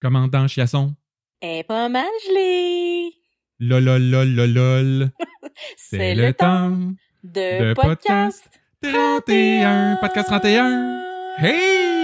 Commandant Chiasson. est pas mal gelé. Lol, lol, lol, lol, lol. C'est le temps de, de podcast 31. Podcast 31. Hey!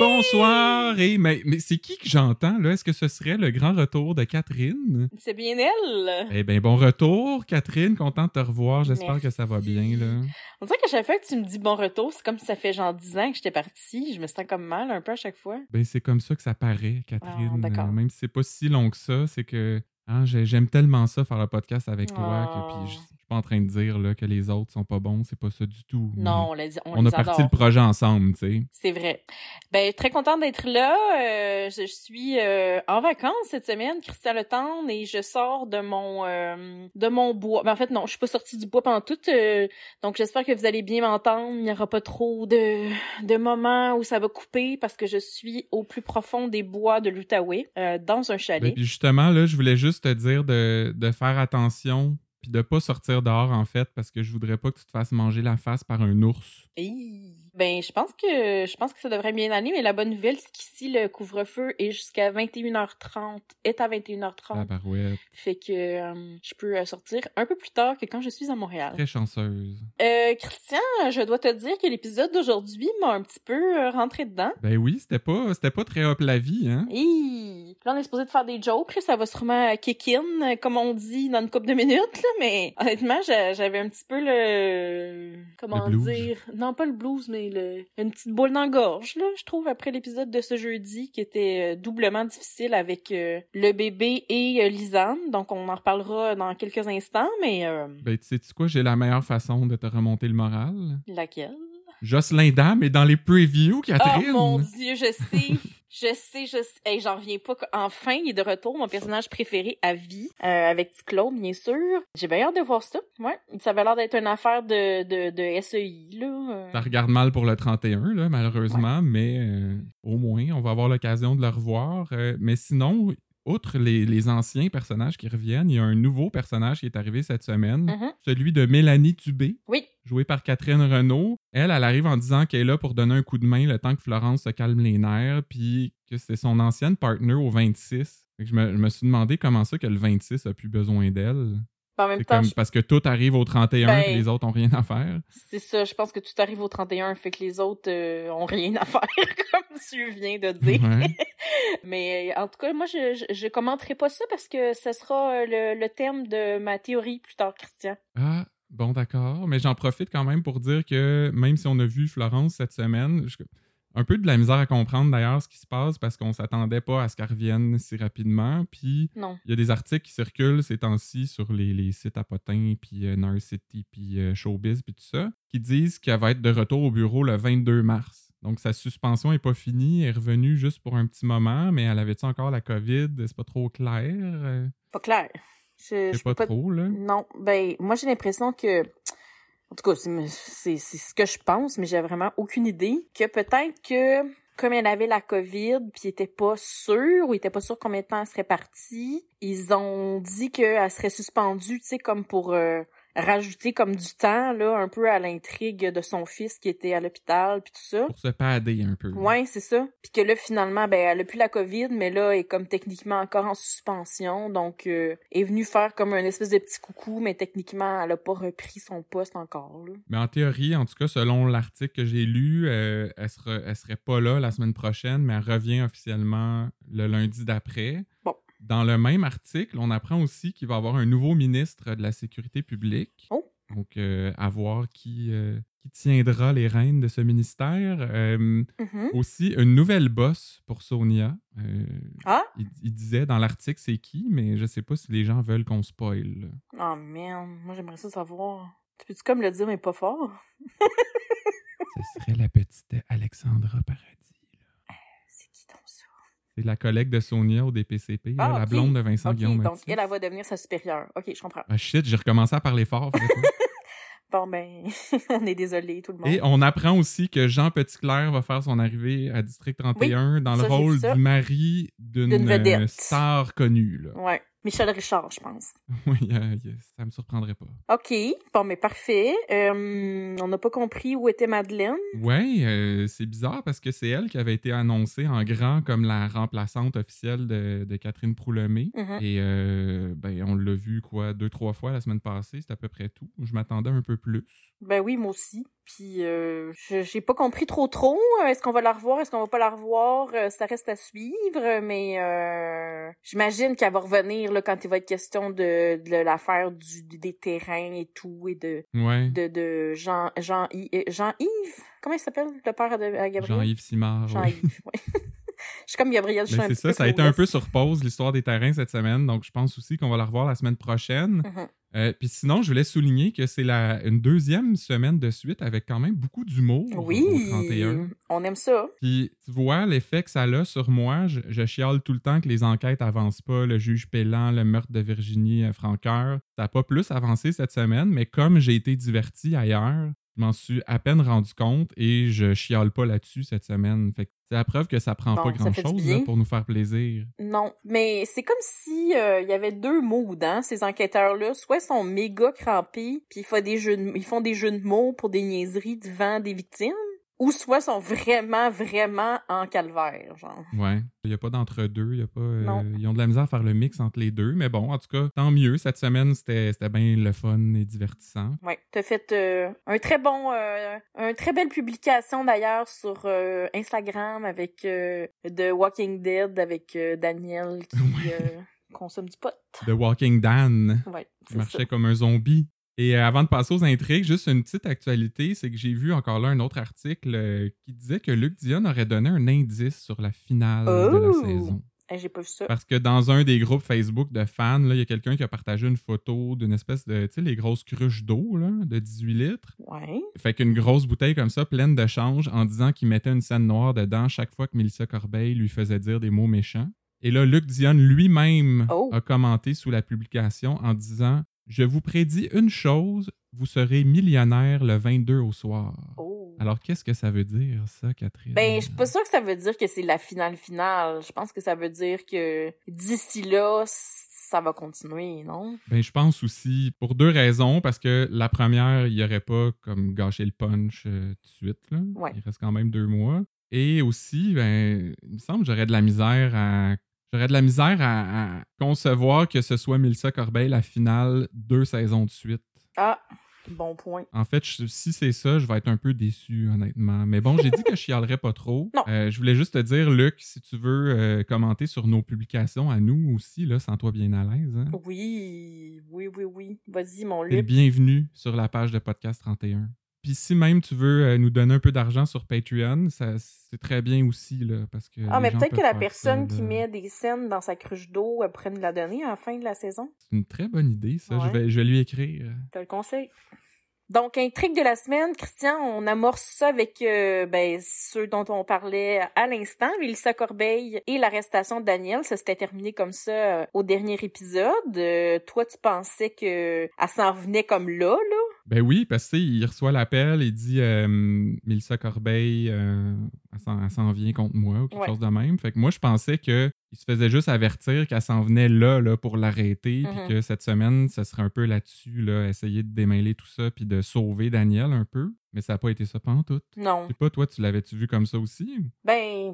Bonsoir! Hey, mais mais c'est qui que j'entends, là? Est-ce que ce serait le grand retour de Catherine? C'est bien elle. Eh bien, bon retour, Catherine. Content de te revoir. J'espère que ça va bien, là. On dirait qu'à chaque fois que tu me dis bon retour, c'est comme si ça fait genre 10 ans que j'étais partie. Je me sens comme mal un peu à chaque fois. Ben, c'est comme ça que ça paraît, Catherine. Ah, d'accord. Euh, Même si c'est pas si long que ça, c'est que hein, j'ai- j'aime tellement ça faire le podcast avec toi Ah. que puis je suis pas en train de dire là, que les autres sont pas bons, c'est pas ça du tout. Non, on, l'a dit, on, On, les a parti le projet ensemble, tu sais. C'est vrai. Ben, très contente d'être là. Euh, je suis euh, en vacances cette semaine, Christian Le Tendre, et je sors de mon euh, de mon bois. Ben, en fait, non, je suis pas sortie du bois pendant tout. donc, j'espère que vous allez bien m'entendre. Il n'y aura pas trop de, de moments où ça va couper parce que je suis au plus profond des bois de l'Outaouais, dans un Ben, chalet. puis justement, là, je voulais juste te dire de, de faire attention puis de pas sortir dehors, en fait, parce que je voudrais pas que tu te fasses manger la face par un ours. Ben, je pense que je pense que ça devrait bien aller, mais la bonne nouvelle, c'est qu'ici, le couvre-feu est jusqu'à 21h30, est à 21h30. La barouette. Fait que euh, je peux euh, sortir un peu plus tard que quand je suis à Montréal. Très chanceuse. Euh, Christian, je dois te dire que l'épisode d'aujourd'hui m'a un petit peu rentré dedans. Ben oui, c'était pas, c'était pas très hop la vie, hein? Là, on est supposé de faire des jokes, là, ça va sûrement kick in, comme on dit dans une couple de minutes, là, mais honnêtement, j'a- j'avais un petit peu le... Comment Le dire? Non, pas le blues, mais le... une petite boule dans la gorge, là, je trouve, après l'épisode de ce jeudi, qui était euh, doublement difficile avec euh, le bébé et euh, Lisanne, donc on en reparlera dans quelques instants, mais euh, Ben, tu sais quoi, j'ai la meilleure façon de te remonter le moral. laquelle? Jocelyn Dame est dans les previews, Catherine! Oh mon dieu, je sais, je sais, je sais. Hey, j'en reviens pas. Enfin, il est de retour, mon personnage préféré à vie, euh, avec Claude, bien sûr. J'ai bien hâte de voir ça. Ouais, ça avait l'air d'être une affaire de, de, de SEI, là. euh. Ça regarde mal pour le 31, là, malheureusement, mais euh, au moins, on va avoir l'occasion de le revoir. Euh, mais sinon, outre les, les anciens personnages qui reviennent, il y a un nouveau personnage qui est arrivé cette semaine, Mhm. celui de Mélanie Dubé, Oui, jouée par Catherine Renaud. Elle, elle arrive en disant qu'elle est là pour donner un coup de main le temps que Florence se calme les nerfs, puis que c'est son ancienne partner au 26. Fait que je, me, je me suis demandé comment ça que le 26 a plus besoin d'elle. En même C'est temps, comme je- parce que tout arrive au 31 Ben- et les autres ont rien à faire. c'est ça, je pense que tout arrive au 31, fait que les autres euh, ont rien à faire, comme tu viens de dire. Ouais. Mais euh, en tout cas, moi, je, je, je commenterai pas ça parce que ce sera euh, le, le thème de ma théorie plus tard, Christian. Ah, bon, d'accord. Mais j'en profite quand même pour dire que même si on a vu Florence cette semaine, je- un peu de la misère à comprendre d'ailleurs ce qui se passe parce qu'on s'attendait pas à ce qu'elle revienne si rapidement. Puis il y a des articles qui circulent ces temps-ci sur les, les sites à potins, puis euh, Narcity, puis euh, Showbiz, puis tout ça, qui disent qu'elle va être de retour au bureau le 22 mars. Donc sa suspension est pas finie, elle est revenue juste pour un petit moment, mais elle avait-tu encore la COVID? C'est pas trop clair? Pas clair. Je, je peux pas, trop, là. Non, ben moi j'ai l'impression que en tout cas c'est c'est ce que je pense mais j'ai vraiment aucune idée que peut-être que comme elle avait la Covid puis était pas sûre ou était pas sûr combien de temps elle serait partie, ils ont dit qu'elle serait suspendue, tu sais comme pour euh, rajouter comme du temps là un peu à l'intrigue de son fils qui était à l'hôpital puis tout ça. Pour se padder un peu. Ouais, c'est ça. Puis que là, finalement, ben, elle a plus la COVID, mais là, elle est comme techniquement encore en suspension. Donc, euh, est venue faire comme un espèce de petit coucou, mais techniquement, elle a pas repris son poste encore. Là. Mais en théorie, en tout cas, selon l'article que j'ai lu, euh, elle, sera, elle serait pas là la semaine prochaine, mais elle revient officiellement le lundi d'après. Dans le même article, on apprend aussi qu'il va y avoir un nouveau ministre de la Sécurité publique. Oh. Donc, euh, à voir qui, euh, qui tiendra les rênes de ce ministère. Euh, Mhm. aussi, une nouvelle boss pour Sonia. Ah? il, il disait dans l'article c'est qui, mais je sais pas si les gens veulent qu'on spoil. Oh, merde. Moi, j'aimerais ça savoir. Tu peux-tu comme le dire, mais pas fort? Ce serait la petite Alexandra Paradis. là. C'est qui donc ça? C'est la collègue de Sonia au DPCP, Ah, la blonde de Vincent Ok, Guillaume. donc elle, elle va devenir sa supérieure. Ok, je comprends. Ah shit, j'ai recommencé à parler fort. Bon, ben, on est désolé, tout le monde. Et on apprend aussi que Jean Petitclerc va faire son arrivée à District 31 dans le ça, rôle du mari d'une star connue. Là. Ouais. Michel Richard, je pense. Oui, euh, ça me surprendrait pas. OK, bon, mais parfait. Euh, on n'a pas compris où était Madeleine. Oui, euh, c'est bizarre parce que c'est elle qui avait été annoncée en grand comme la remplaçante officielle de, de Catherine Proulemé. Mhm. Et euh, ben, on l'a vu, quoi, deux, trois fois la semaine passée. C'est à peu près tout. Je m'attendais un peu plus. Ben oui, moi aussi. Puis euh, je- j'ai pas compris trop trop. Est-ce qu'on va la revoir? Est-ce qu'on va pas la revoir? Euh, Ça reste à suivre, mais euh, j'imagine qu'elle va revenir là, quand il va être question de, de l'affaire du des terrains et tout et de Ouais. de, de Jean Jean Jean Yves. Comment il s'appelle le père de à Gabriel? Jean-Yves Simard. Jean oui. Je suis comme Gabriel. un c'est ça, ça a été un peu sur pause l'histoire des terrains cette semaine, donc je pense aussi qu'on va la revoir la semaine prochaine. Mhm. Euh, Puis sinon, je voulais souligner que c'est la une deuxième semaine de suite avec quand même beaucoup d'humour au Oui, 31. on aime ça. Puis tu vois l'effet que ça a sur moi, je, je chiale tout le temps que les enquêtes avancent pas, le juge Pellan, le meurtre de Virginie euh, Franqueur, ça n'a pas plus avancé cette semaine, mais comme j'ai été diverti ailleurs, je m'en suis à peine rendu compte et je chiale pas là-dessus cette semaine. Fait c'est la preuve que ça prend Bon, pas grand-chose pour nous faire plaisir. Non, mais c'est comme si euh, il y avait deux moods, hein, ces enquêteurs-là. Soit ils sont méga crampés, puis ils font des jeux de, ils font des jeux de mots pour des niaiseries devant des victimes, ou soit sont vraiment, vraiment en calvaire, genre. Ouais. Il n'y a pas d'entre-deux. il a pas, euh, ils ont de la misère à faire le mix entre les deux. Mais bon, en tout cas, tant mieux. Cette semaine, c'était bien le fun et divertissant. Ouais, t'as fait euh, un très bon, euh, un très belle publication d'ailleurs sur euh, Instagram avec euh, The Walking Dead avec euh, Daniel qui Ouais. consomme du pot. The Walking Dan. Ouais, ça. marchait comme un zombie. Et euh, avant de passer aux intrigues, juste une petite actualité, c'est que j'ai vu encore là un autre article euh, qui disait que Luc Dion aurait donné un indice sur la finale de la Oh! saison. Eh, J'ai pas vu ça. Parce que dans un des groupes Facebook de fans, il y a quelqu'un qui a partagé une photo d'une espèce de, tu sais, les grosses cruches d'eau de 18 litres. Ouais. Fait qu'une grosse bouteille comme ça, pleine de change, en disant qu'il mettait une scène noire dedans chaque fois que Mélissa Corbeil lui faisait dire des mots méchants. Et là, Luc Dion lui-même Oh. a commenté sous la publication en disant Je vous prédis une chose, vous serez millionnaire le 22 au soir. Oh. Alors, qu'est-ce que ça veut dire, ça, Catherine? Ben, je suis pas sûre que ça veut dire que c'est la finale finale. Je pense que ça veut dire que d'ici là, ça va continuer, non? Ben, je pense aussi, pour deux raisons, parce que la première, il n'y aurait pas comme gâché le punch euh, tout de suite. Là. Ouais. Il reste quand même deux mois. Et aussi, ben, il me semble que j'aurais de la misère à. J'aurais de la misère à, à concevoir que ce soit Mélissa Corbeil la finale deux saisons de suite. Ah, bon point. En fait, je- si c'est ça, je vais être un peu déçu, honnêtement. Mais bon, j'ai dit que je chialerais pas trop. Non. Euh, je voulais juste te dire, Luc, si tu veux euh, commenter sur nos publications à nous aussi, là, sens-toi bien à l'aise. Hein? Oui, oui, oui, oui. Vas-y, mon Luc. bienvenu sur la page de Podcast 31. Puis si même tu veux euh, nous donner un peu d'argent sur Patreon, ça, c'est très bien aussi, là, parce que Ah, mais peut-être que la personne ça, qui met des scènes dans sa cruche d'eau, elle pourrait nous la donner à la fin de la saison. C'est une très bonne idée, ça. Je, vais, je vais lui écrire. Je te le conseille. Donc, intrigue de la semaine, Christian, on amorce ça avec euh, ben, ceux dont on parlait à l'instant, Mélissa Corbeil et l'arrestation de Daniel. Ça s'était terminé comme ça euh, au dernier épisode. Euh, toi, tu pensais que elle s'en venait comme là, là? Ben oui, parce que tu sais, il reçoit l'appel et dit euh, Mélissa Corbeil, euh, elle s'en- vient contre moi ou quelque Ouais. chose de même. Fait que moi, je pensais que il se faisait juste avertir qu'elle s'en venait là, là pour l'arrêter, puis Mhm. que cette semaine, ça serait un peu là-dessus, là, essayer de démêler tout ça, puis de sauver Daniel un peu. Mais ça n'a pas été ça pendant tout. Non. Je sais pas, toi, tu l'avais-tu vu comme ça aussi? Ben,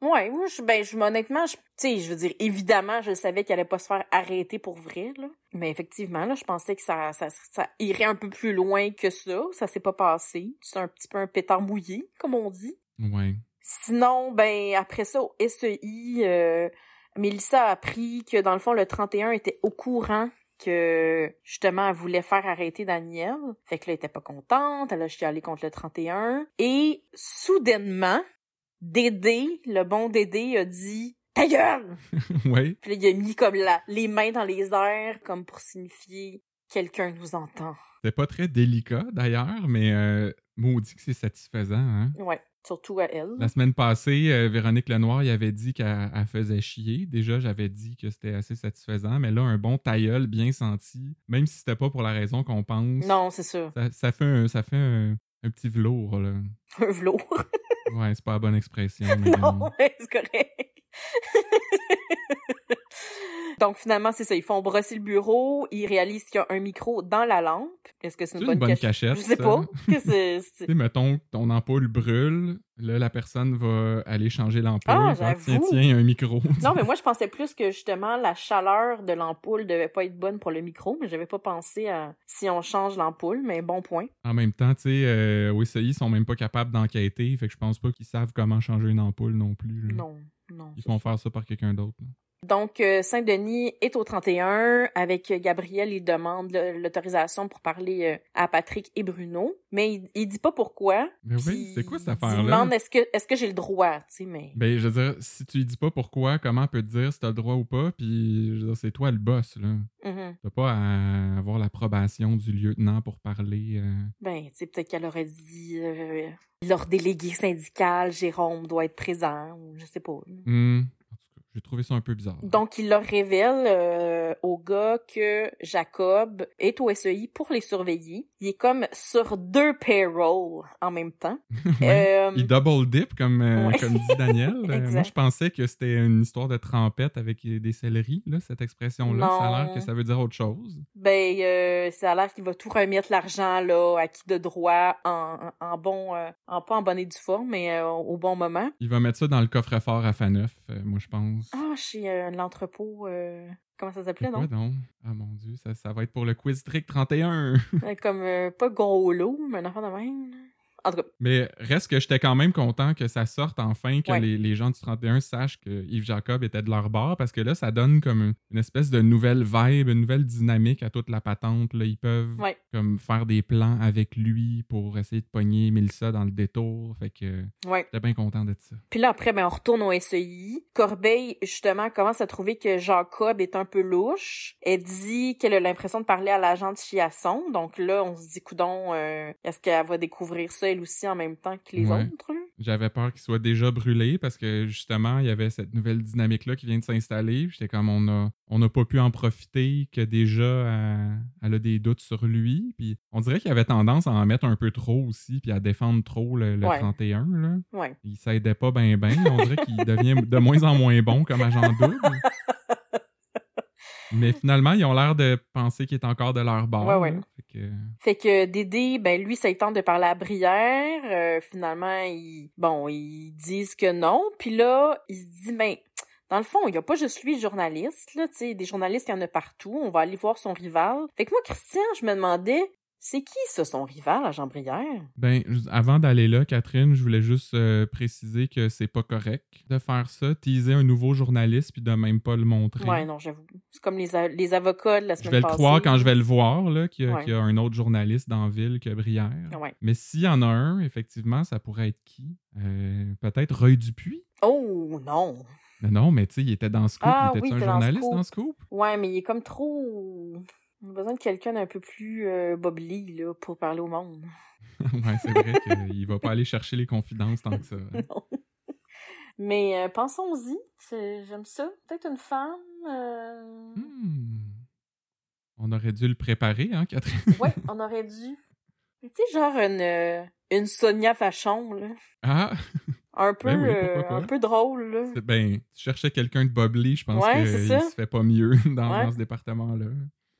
ouais, moi, je, ben, je, honnêtement, je, tu sais, je veux dire, évidemment, je savais qu'elle allait pas se faire arrêter pour vrai, là. Mais effectivement, là, je pensais que ça, ça, ça irait un peu plus loin que ça. Ça s'est pas passé. C'est un petit peu un pétard mouillé, comme on dit. Ouais. Sinon, ben, après ça, au SEI, euh, Mélissa a appris que, dans le fond, le 31 était au courant que, justement, elle voulait faire arrêter Daniel. Fait que là, elle était pas contente. Elle a chialé contre le 31. Et, soudainement, Dédé, le bon Dédé, a dit « Ta gueule! ouais. » Puis là, il a mis comme la, les mains dans les airs, comme pour signifier « Quelqu'un nous entend. C'était pas très délicat, d'ailleurs, mais euh, maudit que c'est satisfaisant, hein? » Ouais, surtout à elle. La semaine passée, euh, Véronique Lenoir, il avait dit qu'elle elle faisait chier. Déjà, j'avais dit que c'était assez satisfaisant, mais là, un bon tailleul bien senti, même si c'était pas pour la raison qu'on pense. Non, c'est ça. Ça, ça fait, un, ça fait un, un petit velours, là. Un velours. Ouais, c'est pas la bonne expression. mais, non, euh, ouais, c'est correct. Donc finalement, c'est ça. Ils font brosser le bureau, ils réalisent qu'il y a un micro dans la lampe. Est-ce que c'est une, bonne, cache- cachette? Je sais pas. Que c'est- mettons, ton ampoule brûle, là, la personne va aller changer l'ampoule. Ah, tiens, tiens, il y a un micro. Non, mais moi, je pensais plus que justement, la chaleur de l'ampoule devait pas être bonne pour le micro, mais j'avais pas pensé à si on change l'ampoule, mais bon point. En même temps, tu sais, euh, au SAI, ils sont même pas capables d'enquêter, fait que je pense pas qu'ils savent comment changer une ampoule non plus. là. Non, non. Ils font faire ça par quelqu'un d'autre. là. Donc, euh, Saint-Denis est au 31. Avec euh, Gabriel, il demande l'autorisation pour parler euh, à Patrick et Bruno. Mais il, il dit pas pourquoi. Mais oui, c'est quoi cette Il affaire-là? demande est-ce que, j'ai le droit, tu sais, mais... Ben, je veux dire, si tu lui dis pas pourquoi, comment elle peut te dire si t'as le droit ou pas, puis je veux dire, c'est toi le boss, là. Mhm. T'as pas à avoir l'approbation du lieutenant pour parler. euh. Ben, tu sais, peut-être qu'elle aurait dit... euh, leur délégué syndical, Jérôme, doit être présent, ou je sais pas. Hmm. J'ai trouvé ça un peu bizarre. Donc, il leur révèle euh, au gars que Jacob est au SEI pour les surveiller. Il est comme sur deux payrolls en même temps. Ouais. Euh, Il double dip, comme, euh, Ouais. comme dit Daniel. Moi, je pensais que c'était une histoire de trempette avec des céleris, là, cette expression-là. Ça a l'air que ça veut dire autre chose. Ben, euh, ça a l'air qu'il va tout remettre l'argent là, acquis de droit en, en bon, en pas en bonne et due forme, mais au bon moment. Il va mettre ça dans le coffre-fort à Faneuf, euh, moi, je pense. Ah, chez euh, l'entrepôt, euh, comment ça s'appelait, non? donc? Ah mon dieu, ça, ça va être pour le quiz trick 31. Euh, Comme euh, pas gros lot, mais un enfant de même. En tout cas, Mais reste que j'étais quand même content que ça sorte enfin, que Ouais. les, les gens du 31 sachent que Yves Jacob était de leur bord, parce que là, ça donne comme une, espèce de nouvelle vibe, une nouvelle dynamique à toute la patente. Là. Ils peuvent ouais. comme faire des plans avec lui pour essayer de pogner Mélissa dans le détour. Fait que Ouais. j'étais bien content de ça. Puis là, après, ben, on retourne au SEI. Corbeil, justement, commence à trouver que Jacob est un peu louche. Elle dit qu'elle a l'impression de parler à l'agent de Chiasson. Donc là, on se dit, coudon, euh, est-ce qu'elle va découvrir ça, aussi, en même temps que les Ouais. autres? J'avais peur qu'il soit déjà brûlé parce que justement, il y avait cette nouvelle dynamique-là qui vient de s'installer. J'étais comme, on a, on n'a pas pu en profiter, que déjà, elle, elle a des doutes sur lui. Puis on dirait qu'il avait tendance à en mettre un peu trop aussi, puis à défendre trop le, le Ouais. 31. Là. Ouais. Il s'aidait pas bien, bien. On dirait qu'il devient de moins en moins bon comme agent double. Mais finalement, ils ont l'air de penser qu'il est encore de leur bord. Ouais, ouais. Fait que- Dédé, ben lui, ça il tente de parler à Brière. Euh, finalement, ils, bon, ils disent que non. Puis là, il se dit, ben, dans le fond, il y a pas juste lui, journaliste, là, tu des journalistes, il y en a partout. On va aller voir son rival. Fait que moi, Christian, je me demandais, c'est qui ça, son rival, à Jean-Brière? Ben, avant d'aller là, Catherine, je voulais juste euh, préciser que c'est pas correct de faire ça, teaser un nouveau journaliste puis de même pas le montrer. Ouais, non, j'avoue. C'est comme les, les avocats de la je semaine vais le croire quand je vais le voir, là, qu'il y, a- Ouais. qu'il y a un autre journaliste dans la ville que Brière. Ouais. Mais s'il y en a un, effectivement, ça pourrait être qui? Euh, Peut-être Roy Dupuis? Oh, non. Mais non, mais tu sais, il était dans Scoop. Ah il était oui, un était dans journaliste Scoop. dans Scoop? Ouais, mais il est comme trop... On a besoin de quelqu'un d'un peu plus euh, là, pour parler au monde. ouais, c'est vrai qu'il va pas aller chercher les confidences tant que ça. Non. Mais euh, pensons-y, j'aime ça. Peut-être une femme. euh, Hmm. On aurait dû le préparer, hein, Catherine? Ouais, on aurait dû. Mais Tu sais, genre une, euh, une Sonia Fachon, là. Ah! Un peu, Ben oui, euh, un peu drôle, là. Ben, tu cherchais quelqu'un de Bobly, je pense Ouais, qu'il se fait pas mieux dans, Ouais. dans ce département-là.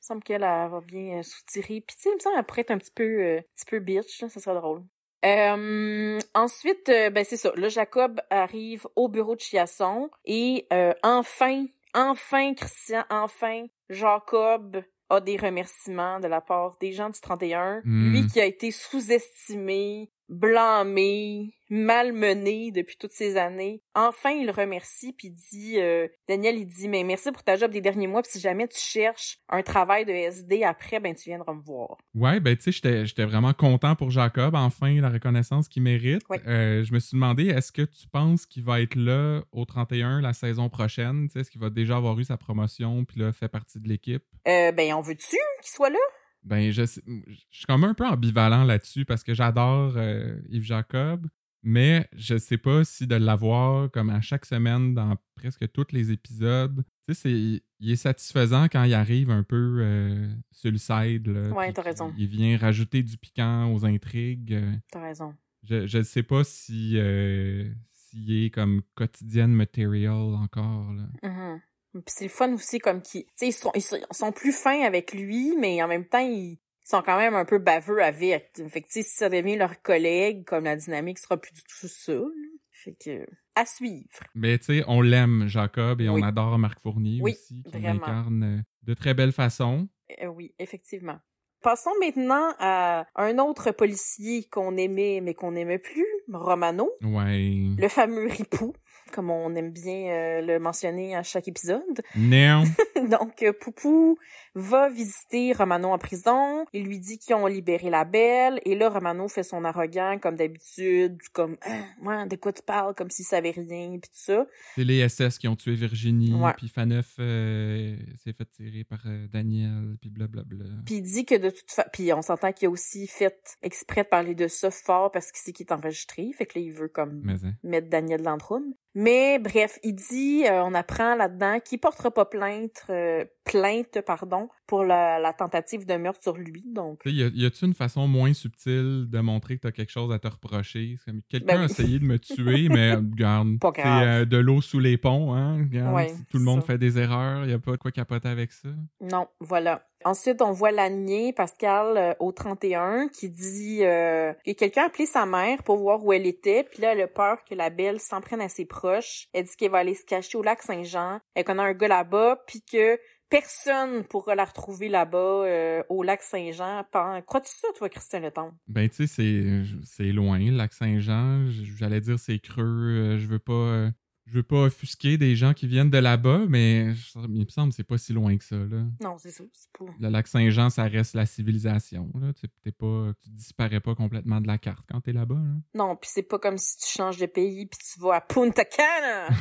Il me semble qu'elle elle va bien euh, soutirer. Puis tu sais, il me semble qu'elle pourrait être un petit peu, euh, petit peu bitch, là, ça serait drôle. Euh, ensuite, euh, ben c'est ça. Là, Jacob arrive au bureau de Chiasson et euh, enfin, enfin, Christian, enfin, Jacob a des remerciements de la part des gens du 31. Hmm. Lui qui a été sous-estimé, blâmé, malmené depuis toutes ces années. Enfin, il le remercie puis dit euh, Daniel il dit mais merci pour ta job des derniers mois puis si jamais tu cherches un travail de SD après ben tu viendras me voir. Ouais, ben tu sais, j'étais- j'étais vraiment content pour Jacob, enfin, la reconnaissance qu'il mérite. Ouais. Euh, je me suis demandé, est-ce que tu penses qu'il va être là au 31 la saison prochaine? Tu sais, Est-ce qu'il va déjà avoir eu sa promotion puis là, fait partie de l'équipe? Euh, ben on veut-tu qu'il soit là? Ben, je, je suis comme un peu ambivalent là-dessus parce que j'adore euh, Yves Jacob, mais je sais pas si de l'avoir comme à chaque semaine dans presque tous les épisodes. Tu sais, c'est- il est satisfaisant quand il arrive un peu euh, sur le side. Là, Ouais, t'as raison. Il vient rajouter du piquant aux intrigues. T'as raison. Je, je sais pas si euh, s'il est comme quotidienne material encore. Là. Mhm. Puis c'est le fun aussi comme qui, tu sais, ils sont, ils sont plus fins avec lui, mais en même temps ils sont quand même un peu baveux avec. Fait que tu sais, si ça devient leur collègue, comme la dynamique sera plus du tout ça. Là. Fait que à suivre. Mais tu sais, on l'aime Jacob et on adore Marc Fournier Oui, aussi, qui l'incarne euh, de très belle façon. Euh, oui, effectivement. Passons maintenant à un autre policier qu'on aimait mais qu'on n'aimait plus, Romano, Ouais. le fameux ripou, comme on aime bien euh, le mentionner à chaque épisode. Non. Donc, euh, Poupou va visiter Romano en prison. Il lui dit qu'ils ont libéré la belle. Et là, Romano fait son arrogant, comme d'habitude, comme ah, « Ouais, de quoi tu parles? » Comme s'il savait rien, puis tout ça. C'est les SS qui ont tué Virginie, Ouais. puis Faneuf euh, s'est fait tirer par euh, Daniel, puis blablabla. Puis il dit que de toute façon... Puis on s'entend qu'il a aussi fait exprès de parler de ça fort parce qu'il sait qu'il est enregistré. Fait que là, il veut comme Mais hein. mettre Daniel Landrum. Mais bref, il dit, euh, on apprend là-dedans qu'il portera pas plainte, euh, plainte pardon, pour la, la tentative de meurtre sur lui. Donc, Tu y a- y a-tu une façon moins subtile de montrer que t'as quelque chose à te reprocher? C'est comme quelqu'un Ben a essayé de me tuer, mais regarde, Pas c'est euh, de l'eau sous les ponts, hein? Regarde, Ouais, si tout le monde ça. fait des erreurs, y a pas de quoi capoter avec ça. non, voilà. Ensuite, on voit Lanier, Pascal, euh, au 31, qui dit euh, que quelqu'un a appelé sa mère pour voir où elle était. Puis là, elle a peur que la belle s'en prenne à ses proches. Elle dit qu'elle va aller se cacher au lac Saint-Jean. Elle connaît un gars là-bas, puis que personne pourra la retrouver là-bas euh, au lac Saint-Jean. Crois-tu ça, toi, Christian Leton? Ben, tu sais, c'est- loin, le lac Saint-Jean. J'allais dire c'est creux. euh, Je veux pas. Je veux pas offusquer des gens qui viennent de là-bas, mais il me semble que c'est pas si loin que ça, là. Non, c'est ça. C'est pas... Le lac Saint-Jean, ça reste la civilisation, là. T'es pas, tu disparais pas complètement de la carte quand t'es là-bas, là. Non, puis c'est pas comme si tu changes de pays puis tu vas à Punta Cana.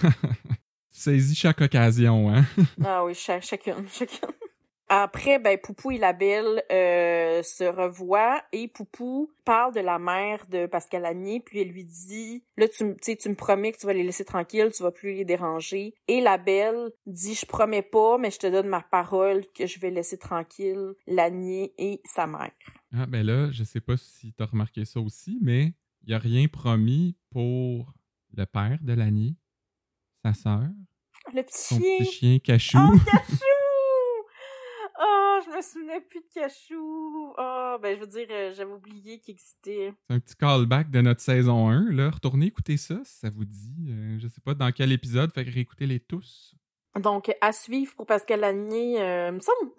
Tu saisis chaque occasion, hein. ah oui, cha- chacune, chacune. Après, ben Poupou et la belle euh, se revoient et Poupou parle de la mère de Pascal Agnier, puis elle lui dit là tu me tu tu me promets que tu vas les laisser tranquilles, tu vas plus les déranger. Et la belle dit je promets pas, mais je te donne ma parole que je vais laisser tranquille Lanier et sa mère. Ah, ben là, je sais pas si t'as remarqué ça aussi, mais il y a rien promis pour le père de Lani, sa sœur, Le petit son chien. petit chien Cachou. Oh, Cachou! Oh, je me souvenais plus de Cachou. Oh, ben, je veux dire, euh, j'avais oublié qu'il existait. C'est un petit callback de notre saison 1, là. Retournez écouter ça, si ça vous dit. Euh, je sais pas dans quel épisode, fait que réécoutez-les tous. Donc, à suivre pour Pascal Lanier, euh, me semble...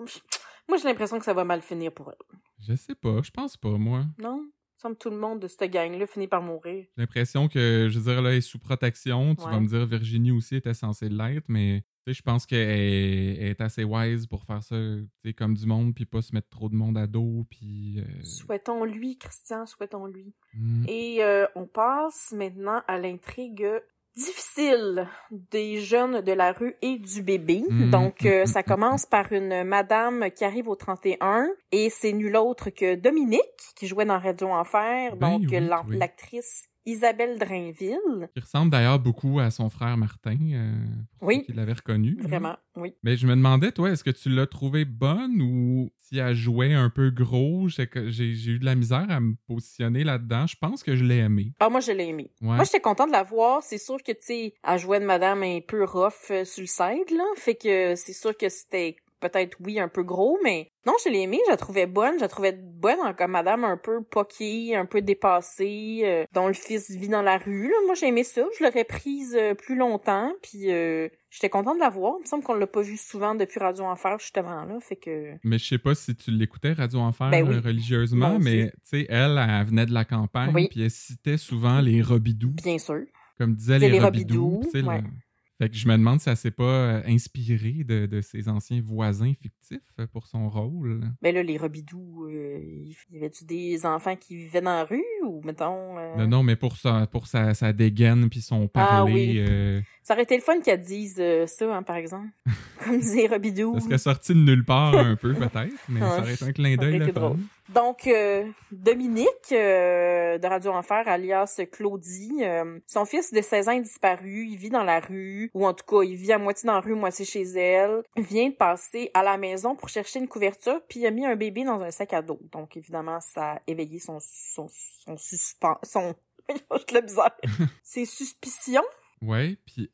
Moi, j'ai l'impression que ça va mal finir pour elle. Je sais pas, je pense pas, moi. Non? Semble tout le monde de cette gang-là finit par mourir. J'ai l'impression que, je veux dire, là, elle est sous protection. Tu Ouais. vas me dire, Virginie aussi était censée l'être, mais tu sais, je pense qu'elle est, assez wise pour faire ça, tu sais, comme du monde, puis pas se mettre trop de monde à dos, puis... euh, Souhaitons-lui, Christian, souhaitons-lui. hmm. Et euh, on passe maintenant à l'intrigue difficile des jeunes de la rue et du bébé. Mhm, Donc, euh, ça commence par une madame qui arrive au 31 et c'est nul autre que Dominique qui jouait dans Radio Enfer, Ben donc oui, oui. Isabelle Drainville. Qui ressemble d'ailleurs beaucoup à son frère Martin, euh, pour Oui. ceux qui l'avaient reconnu. là. Vraiment, oui. Mais je me demandais, toi, est-ce que tu l'as trouvée bonne ou si elle jouait un peu gros? J'ai eu de la misère à me positionner là-dedans. Je pense que je l'ai aimé. Ah, moi, je l'ai aimé. Ouais. Moi, j'étais contente de la voir. C'est sûr que, tu sais, elle jouait de madame un peu rough euh, sur le side, là. Fait que c'est sûr que c'était peut-être, oui, un peu gros, mais non, je l'ai aimée. Je la trouvais bonne. Je la trouvais bonne en comme madame un peu poquée, un peu dépassée, euh, dont le fils vit dans la rue, là. Moi, j'ai aimé ça. Je l'aurais prise euh, plus longtemps, puis euh, j'étais contente de la voir. Il me semble qu'on l'a pas vue souvent depuis Radio Enfer, justement, là. Fait que... Mais je sais pas si tu l'écoutais, Radio Enfer, Ben oui. religieusement, mais tu sais, elle, elle venait de la campagne, Oui. puis elle citait souvent les Robidoux, Bien sûr. comme disaient les, les Robidoux. Ouais. Fait que je me demande si elle s'est pas euh, inspirée de, de ses anciens voisins fictifs euh, pour son rôle. Ben là, les Robidoux, euh, y avait-tu des enfants qui vivaient dans la rue, ou, mettons... euh, Non, non, mais pour sa, pour sa, sa dégaine puis son Ah parler. oui. euh, Ça aurait été le fun qu'elle dise euh, ça, hein, par exemple. Comme disait Robidoux. ça serait sorti de nulle part un peu, peut-être, mais Ouais, ça aurait été un clin ça aurait d'œil été fun. drôle. Donc, euh, Dominique, euh, de Radio Enfer, alias Claudie, euh, son fils de 16 ans est disparu, il vit dans la rue, ou en tout cas, il vit à moitié dans la rue, moitié chez elle, Il vient de passer à la maison pour chercher une couverture, puis il a mis un bébé dans un sac à dos. Donc, évidemment, ça a éveillé son, son, son suspens, son, je le bizarre, ses suspicions. Ouais, puis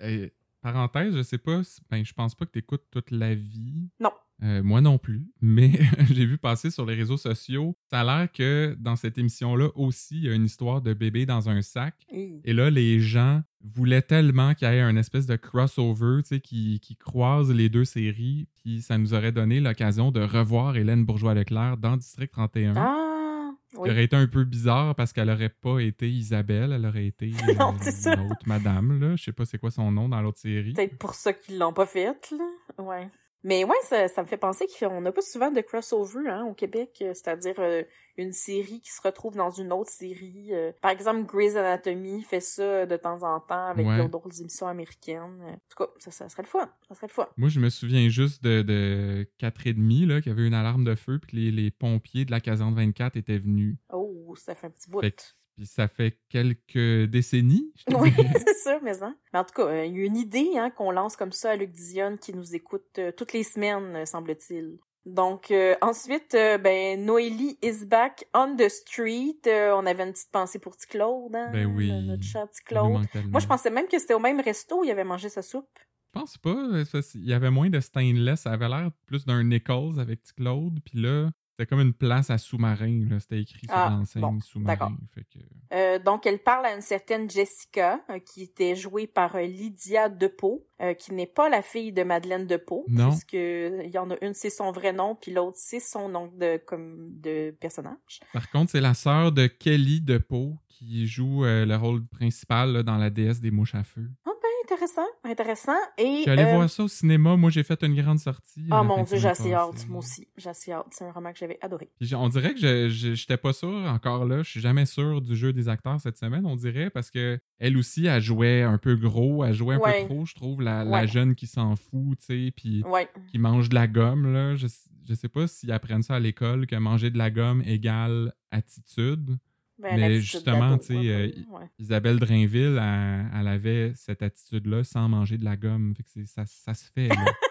parenthèse, je sais pas, ben, je pense pas que tu écoutes toute la vie. Non. Euh, moi non plus, mais j'ai vu passer sur les réseaux sociaux. Ça a l'air que dans cette émission-là aussi, il y a une histoire de bébé dans un sac. Et là, les gens voulaient tellement qu'il y ait un espèce de crossover, tu sais, qui, qui croise les deux séries, puis ça nous aurait donné l'occasion de revoir Hélène Bourgeois-Leclerc dans District 31. Ah, oui. qui aurait été un peu bizarre parce qu'elle aurait pas été Isabelle, elle aurait été euh, l'autre madame, là. Je sais pas c'est quoi son nom dans l'autre série. Peut-être pour ça qu'ils l'ont pas faite, là. Ouais. Mais ouais, ça, ça me fait penser qu'on n'a pas souvent de crossover hein, au Québec, euh, c'est-à-dire euh, une série qui se retrouve dans une autre série. euh. Par exemple, Grey's Anatomy fait ça de temps en temps avec Ouais. d'autres émissions américaines. En tout cas, ça, ça serait le fun. Ça serait le fun. Moi, je me souviens juste de, de 4 et demi, là, qu'il y avait une alarme de feu, puis les, les pompiers de la caserne 24 étaient venus. Oh, ça fait un petit bout. Fait puis ça fait quelques décennies, Oui, c'est ça, mais hein. Mais en tout cas, euh, il y a une idée hein, qu'on lance comme ça à Luc Dionne qui nous écoute euh, toutes les semaines, euh, semble-t-il. Donc euh, ensuite, ben Noélie is back on the street. On avait une petite pensée pour petit Claude, hein, Ben oui. notre chat Il nous Claude. Moi, je pensais même que c'était au même resto où il avait mangé sa soupe. Je pense pas. qu'il y avait moins de stainless. Ça avait l'air plus d'un Nichols avec petit Claude. Puis là, c'était comme une place à sous-marin. là. C'était écrit sur Ah, l'enseigne bon, sous-marin. que... Euh, donc, elle parle à une certaine Jessica, euh, qui était jouée par euh, Lydia Depeau, qui n'est pas la fille de Madeleine Depeau, Non. puisque il y en a une c'est son vrai nom, puis l'autre c'est son nom de comme de personnage. Par contre, c'est la sœur de Kelly DePau qui joue le rôle principal là, dans la déesse des mouches à feu. Ah intéressant, intéressant. Et allé euh, voir ça au cinéma. Moi, j'ai fait une grande sortie. Ah euh, mon dieu, j'ai assez hâte, moi aussi, j'ai assez hâte. C'est un roman que j'avais adoré. On dirait que je j'étais pas sûr encore là. Je suis jamais sûr du jeu des acteurs cette semaine, on dirait, parce que elle aussi, elle jouait un peu gros, elle jouait un Ouais. peu trop, je trouve, la, la Ouais. jeune qui s'en fout, tu sais, puis Ouais. qui mange de la gomme, là. Je, je sais pas s'ils apprennent ça à l'école, que manger de la gomme égale attitude. Ben, Mais justement, tu sais, euh, ouais. Isabelle Drainville, elle, elle avait cette attitude-là sans manger de la gomme. Fait que c'est- ça, ça se fait.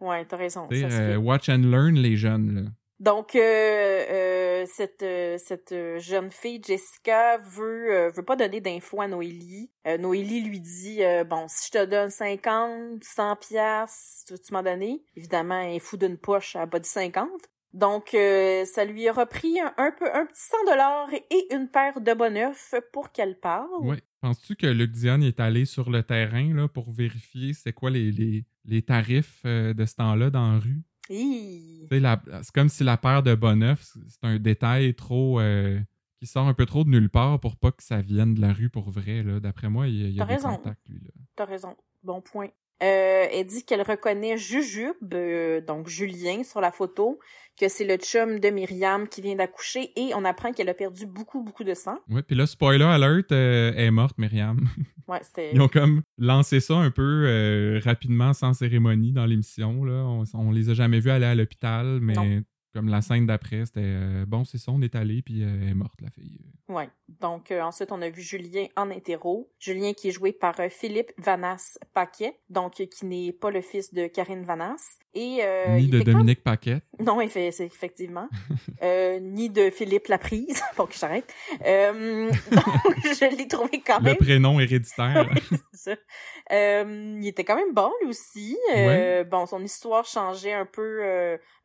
Ouais, t'as raison. Tu sais, ça se euh, fait. watch and learn, les jeunes, là. Donc, euh, euh, cette, euh, cette jeune fille, Jessica, veut, veut pas donner d'infos à Noélie. Noélie lui dit, bon, si je te donne 50, 100 piastres, tu veux-tu m'en donner? Évidemment, elle est fou d'une poche, a pas dit 50. Donc, euh, ça lui aura pris un, un peu, un petit 100 dollars et une paire de neufs pour qu'elle parle. Ouais. Penses-tu que Luc Dion est allé sur le terrain là, pour vérifier c'est quoi les, les, les tarifs euh, de ce temps-là dans la rue? C'est comme si la paire de bonneuf, c'est un détail trop. euh, qui sort un peu trop de nulle part pour pas que ça vienne de la rue pour vrai. D'après moi, il y a, il y a T'as des raison. contacts, lui. Là. T'as raison. Bon point. Euh, elle dit qu'elle reconnaît Jujube, euh, donc Julien sur la photo, que c'est le chum de Myriam qui vient d'accoucher et on apprend qu'elle a perdu beaucoup, beaucoup de sang. Ouais, puis là, spoiler alert, euh, elle est morte, Myriam. Ouais, c'était... Ils ont comme lancé ça un peu euh, rapidement, sans cérémonie, dans l'émission. là. On, on les a jamais vus aller à l'hôpital, mais Non. Comme la scène d'après, c'était euh, bon, c'est ça, on est allé, puis euh, elle est morte, la fille. Ouais. Donc euh, ensuite, on a vu Julien en hétéro. Julien qui est joué par Philippe Vanas Paquet, donc qui n'est pas le fils de Karine Vanas. Et, euh, Ni de Dominique Paquette. Non, effectivement. euh, ni de Philippe Laprise. Bon, que j'arrête. Euh, donc, je l'ai trouvé quand Le même prénom héréditaire. ça. Il était quand même bon, lui aussi. Bon, son histoire changeait un peu.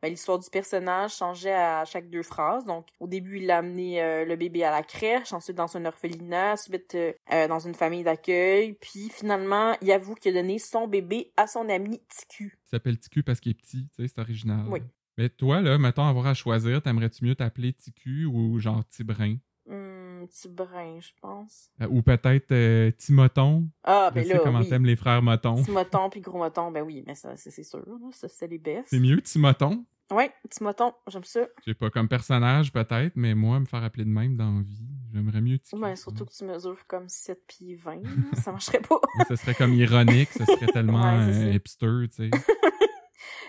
ben, l'histoire du personnage changeait à chaque deux phrases. Donc, au début, il a amené le bébé à la crèche, ensuite dans un orphelinat, ensuite dans une famille d'accueil. Puis, finalement, il avoue qu'il a donné son bébé à son ami Ticu. Il s'appelle Ticu parce qu'il est petit, tu sais, c'est original. Oui. Mais toi, là, mettons avoir à choisir, t'aimerais-tu mieux t'appeler Ticu ou genre Tibrin? Hum, petit brin, je pense. Euh, ou peut-être euh, Timoton? Ah, Je ben sais là, comment oui. t'aimes les frères Moton. Petit moton puis gros moton, ben oui, mais ça, c'est sûr. Ça, c'est les best. C'est mieux Timoton? Ouais, petit moton, j'aime ça. Je sais pas, comme personnage peut-être, mais moi, me faire appeler de même dans la vie, j'aimerais mieux. Ouais, surtout que tu mesures comme 7 pieds 20, là, ça marcherait pas. Ce serait comme ironique, ce serait tellement Ouais, ça. hipster, tu sais.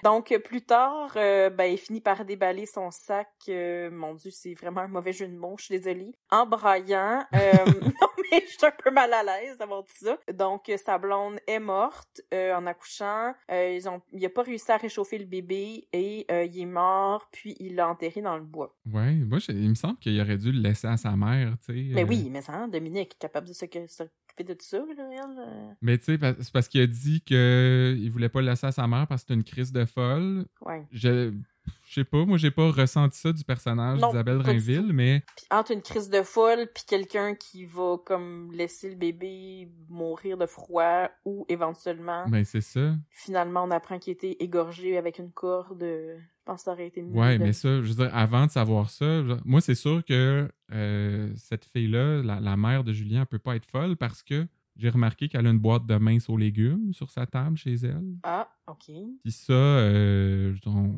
Donc, plus tard, euh, ben, il finit par déballer son sac. euh, mon Dieu, c'est vraiment un mauvais jeu de mots, je suis désolée. En braillant. Euh, non, mais je suis un peu mal à l'aise d'avoir dit ça. Donc, sa blonde est morte en accouchant. Ils ont, il a pas réussi à réchauffer le bébé et il est mort, puis il l'a enterré dans le bois. Ouais, moi, je- il me semble qu'il aurait dû le laisser à sa mère, tu sais. Mais oui, mais ça, hein, Dominique, capable de se, se s'occuper de tout ça, euh. Mais tu sais, c'est parce qu'il a dit qu'il voulait pas le laisser à sa mère parce que c'était une crise de folle. Ouais. Je, je sais pas, moi j'ai pas ressenti ça du personnage d'Isabelle Rainville, mais Puis entre une crise de folle, puis quelqu'un qui va comme laisser le bébé mourir de froid, ou éventuellement, ben c'est ça. finalement, on apprend qu'il était égorgé avec une corde. Je pense que ça aurait été mieux. Ouais, de- mais ça, je veux dire, avant de savoir ça, moi, c'est sûr que euh, cette fille-là, la, la mère de Julien, elle peut pas être folle parce que j'ai remarqué qu'elle a une boîte de mince aux légumes sur sa table chez elle. Ah, ok. Puis ça, euh, on,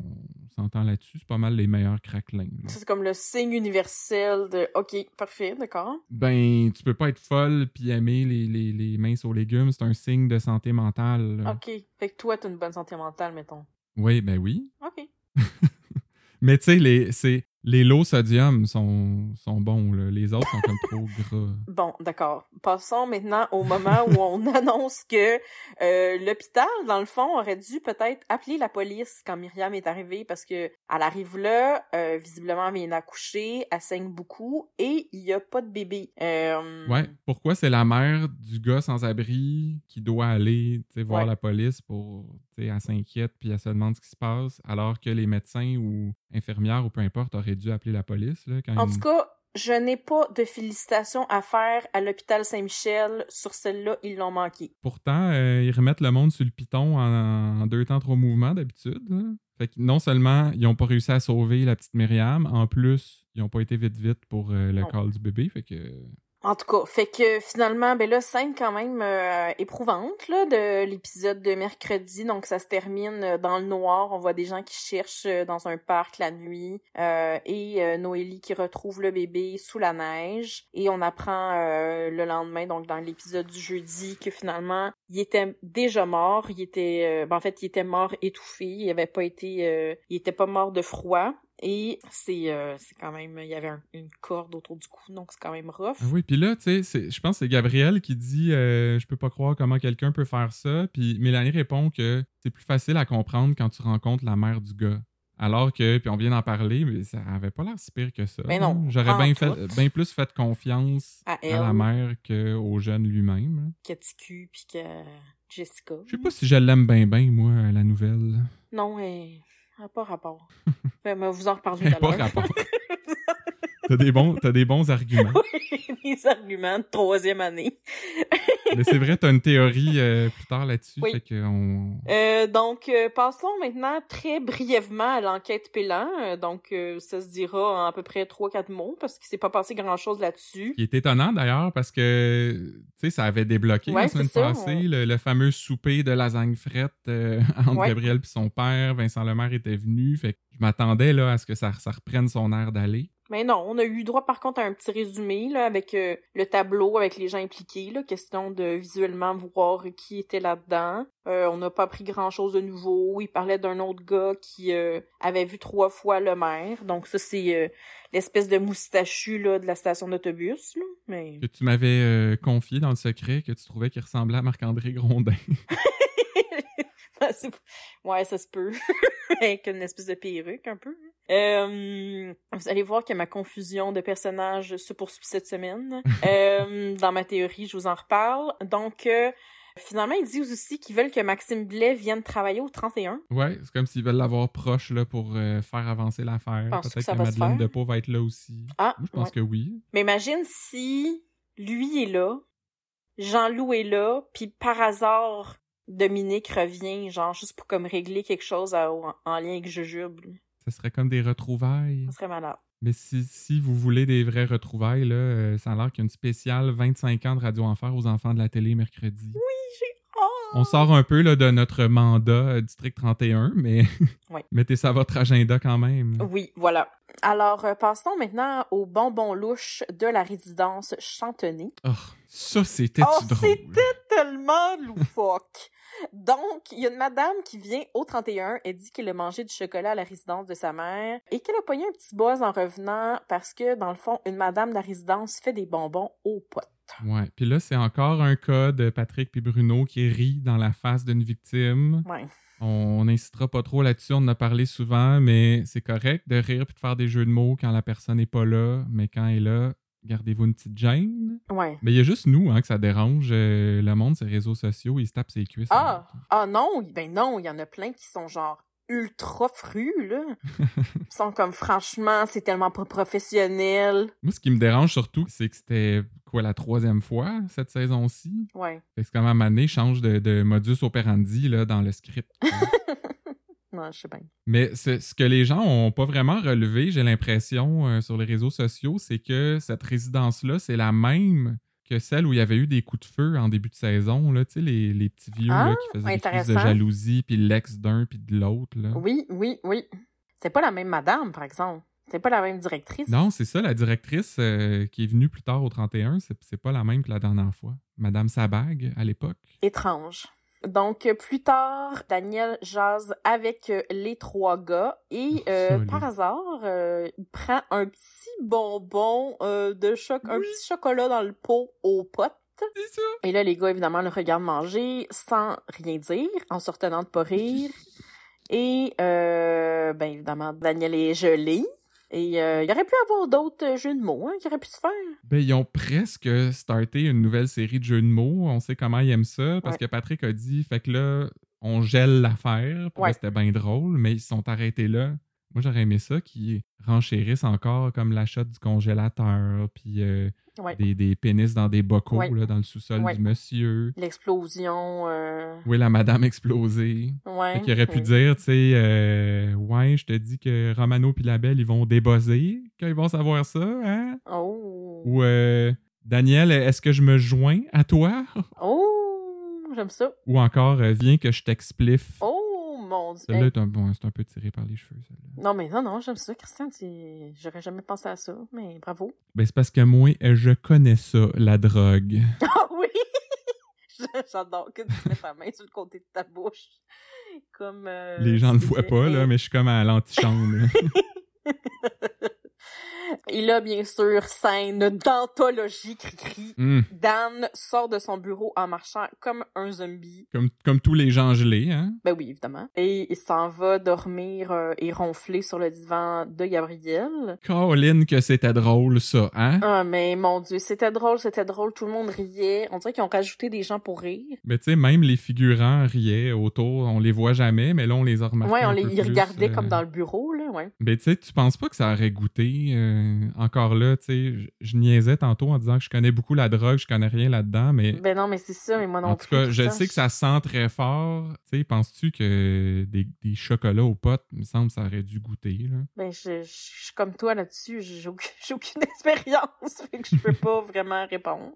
s'entend là-dessus, c'est pas mal les meilleurs craquelins. c'est comme le signe universel de OK, parfait, d'accord. Ben, tu peux pas être folle puis aimer les, les, les minces aux légumes, c'est un signe de santé mentale. là. OK. Fait que toi, t'as une bonne santé mentale, mettons. Oui, ben oui. OK. Mais tu sais, les, c'est- les low sodium sont, sont bons, là. les autres sont comme trop gras. Bon, d'accord. Passons maintenant au moment où on annonce que euh, l'hôpital, dans le fond, aurait dû peut-être appeler la police quand Myriam est arrivée parce que elle arrive là, euh, visiblement elle vient d'accoucher, elle saigne beaucoup et il y a pas de bébé. Euh, Ouais, pourquoi c'est la mère du gars sans abri qui doit aller voir Ouais. la police pour. Elle s'inquiète puis elle se demande ce qui se passe, alors que les médecins ou infirmières ou peu importe auraient dû appeler la police. Là, quand En tout cas, je n'ai pas de félicitations à faire à l'hôpital Saint-Michel. Sur celle-là, ils l'ont manqué. Pourtant, euh, ils remettent le monde sur le piton en, en deux temps, trois mouvements d'habitude. là. Fait que non seulement ils n'ont pas réussi à sauver la petite Myriam, en plus, ils n'ont pas été vite vite pour euh, le Non. call du bébé. Fait que. En tout cas, fait que finalement, ben là, scène quand même euh, éprouvante là, de l'épisode de mercredi. Donc ça se termine euh, dans le noir. On voit des gens qui cherchent euh, dans un parc la nuit euh, et euh, Noélie qui retrouve le bébé sous la neige. Et on apprend le lendemain, donc dans l'épisode du jeudi, que finalement il était déjà mort. Il était, ben, en fait, il était mort étouffé. Il avait pas été, il était pas mort de froid. Et c'est euh, c'est quand même, il y avait un- une corde autour du cou, donc c'est quand même rough. Oui, puis là, tu sais, je pense que c'est Gabriel qui dit euh, Je peux pas croire comment quelqu'un peut faire ça. Puis Mélanie répond que c'est plus facile à comprendre quand tu rencontres la mère du gars. Alors que, puis on vient d'en parler, mais ça avait pas l'air si pire que ça. Mais non, J'aurais bien fait, bien plus fait confiance À la mère qu'au jeune lui-même. là. Katiku puis que Jessica. Je sais pas si je l'aime bien, bien, moi, la nouvelle. Non, elle n'a pas rapport. Ben, mais vous en reparlez tout à pas l'heure. rapport. T'as des, bons, t'as des bons arguments. Les arguments de troisième année. Mais c'est vrai, t'as une théorie euh, plus tard là-dessus. Oui. Fait que on... Euh, donc, euh, passons maintenant très brièvement à l'enquête Pélan. Donc, ça se dira en à peu près 3-4 mots parce qu'il s'est pas passé grand-chose là-dessus. Qui est étonnant d'ailleurs parce que tu sais, ça avait débloqué Ouais, la semaine ça, passée, on- le, le fameux souper de lasagne frette entre Ouais. Gabriel et son père. Vincent Lemaire était venu. Fait que je m'attendais là, à ce que ça, ça reprenne son air d'aller. Mais non, on a eu droit par contre à un petit résumé là, avec euh, le tableau, avec les gens impliqués, là, question de visuellement voir qui était là-dedans. Euh, on n'a pas appris grand-chose de nouveau. Il parlait d'un autre gars qui euh, avait vu trois fois le maire. Donc ça, c'est euh, l'espèce de moustachu là, de la station d'autobus. là. Mais Que tu m'avais euh, confié dans le secret que tu trouvais qu'il ressemblait à Marc-André Grondin. Ouais, ça se peut. avec une espèce de perruque un peu. Euh, vous allez voir que ma confusion de personnages se poursuit cette semaine. Euh, dans ma théorie, je vous en reparle. Donc, euh, finalement, ils disent aussi qu'ils veulent que Maxime Blais vienne travailler au 31. ouais, c'est comme s'ils veulent l'avoir proche là, pour faire avancer l'affaire. Que Peut-être que, se Madeleine faire? Depot va être là aussi. Ah, Moi, je pense ouais. que oui. Mais imagine si lui est là, Jean-Loup est là, puis par hasard, Dominique revient, genre juste pour comme régler quelque chose à- en, en lien avec Jujube. Ce serait comme des retrouvailles. Ça serait malade. Mais si, si vous voulez des vraies retrouvailles, là, euh, ça a l'air qu'il y a une spéciale 25 ans de Radio Enfer aux enfants de la télé mercredi. Oh! On sort un peu là, de notre mandat euh, District 31, mais mettez ça à votre agenda quand même. Oui, voilà. Alors, euh, passons maintenant aux bonbons louches de la résidence Chantenay. Oh, ça, c'était Oh, drôle? c'était tellement loufoque. Donc, il y a une madame qui vient au 31 et dit qu'elle a mangé du chocolat à la résidence de sa mère et qu'elle a pogné un petit buzz en revenant parce que, dans le fond, une madame de la résidence fait des bonbons aux potes. Ouais. Puis là, c'est encore un cas de Patrick puis Bruno qui rit dans la face d'une victime. Ouais. On n'incitera pas trop là-dessus, on en a parlé souvent, mais c'est correct de rire puis de faire des jeux de mots quand la personne n'est pas là, mais quand elle est là, gardez-vous une petite gêne. Ouais. Mais il y a juste nous hein, que ça dérange. euh, le monde, ces réseaux sociaux, ils se tapent ses cuisses. Ah! Ah non, ben non, il y en a plein qui sont genre ultra frus, là. Ils sont comme, franchement, c'est tellement pas professionnel. Moi, ce qui me dérange surtout, c'est que c'était quoi la troisième fois cette saison-ci? Ouais. Fait que c'est comme à donné, change de, de modus operandi là, dans le script. Non, je sais bien. Mais ce, ce que les gens ont pas vraiment relevé, j'ai l'impression, euh, sur les réseaux sociaux, c'est que cette résidence-là, c'est la même que celle où il y avait eu des coups de feu en début de saison. Là, tu sais, les, les petits vieux là, Ah, qui faisaient des crises de jalousie, puis l'ex d'un, puis de l'autre. Oui, oui, oui. C'est pas la même madame, par exemple. C'est pas la même directrice. Non, c'est ça, la directrice euh, qui est venue plus tard au 31, c'est c'est pas la même que la dernière fois. Madame Sabag, à l'époque. Étrange. Donc, euh, plus tard, Daniel jase avec euh, les trois gars et, euh, Solide. par hasard, euh, il prend un petit bonbon euh, de choc, un petit chocolat dans le pot aux potes. Ça! Et là, les gars, évidemment, le regardent manger sans rien dire, en se retenant de pas rire. Et, euh, ben, évidemment, Daniel est gelé. Et euh, il aurait pu avoir d'autres euh, jeux de mots hein, qui auraient pu se faire. Ben, ils ont presque starté une nouvelle série de jeux de mots. On sait comment ils aiment ça. Parce Ouais. que Patrick a dit, fait que là, on gèle l'affaire. Ouais. c'était bien drôle, mais ils se sont arrêtés là. Moi, j'aurais aimé ça qu'ils renchérissent encore comme l'achat du congélateur, puis euh, Ouais. des, des pénis dans des bocaux Ouais. là, dans le sous-sol Ouais. du monsieur. L'explosion. Euh... Oui, la madame explosée? Ouais. Qu'il aurait pu dire, tu sais, euh, ouais, je te dis que Romano puis la Belle, ils vont débosser quand ils vont savoir ça, hein? Oh. Ou euh, Daniel, est-ce que je me joins à toi? Oh. J'aime ça. Ou encore, viens que je t'expliffe. Oh mon dieu. Celle-là Hey. est un, bon, c'est un peu tiré par les cheveux, celle-là. Non, mais non, non, j'aime ça, Christian. J'aurais jamais pensé à ça, mais bravo. Ben, c'est parce que moi, euh, je connais ça, la drogue. Ah oui! J'adore que tu mets ta main sur le côté de ta bouche. Comme. euh, Les gens ne le voient pas, là, mais je suis comme à l'antichambre. Et là, bien sûr, scène d'anthologie cri-cri. Hum, Dan sort de son bureau en marchant comme un zombie. comme, comme tous les gens gelés, hein? Ben oui, évidemment. Et il s'en va dormir euh, et ronfler sur le divan de Gabriel. Caroline, que c'était drôle, ça, hein? Ah, mais mon Dieu, c'était drôle, c'était drôle. Tout le monde riait. On dirait qu'ils ont rajouté des gens pour rire. Mais tu sais, même les figurants riaient autour, on les voit jamais, mais là, on les a remarqués. ouais, on les plus, regardaient euh. comme dans le bureau, là, ouais. Ben, tu sais, tu penses pas que ça aurait goûté? euh, encore là, tu sais, je- je niaisais tantôt en disant que je connais beaucoup la drogue, je connais rien là-dedans, mais Ben non, mais c'est ça, mais moi non en tout cas, je sais que ça sent très fort. Tu sais, penses-tu que des, des chocolats aux potes, il me semble, ça aurait dû goûter, là? Ben, je, suis comme toi là-dessus. J'ai aucune, aucune expérience. Fait que je peux pas vraiment répondre.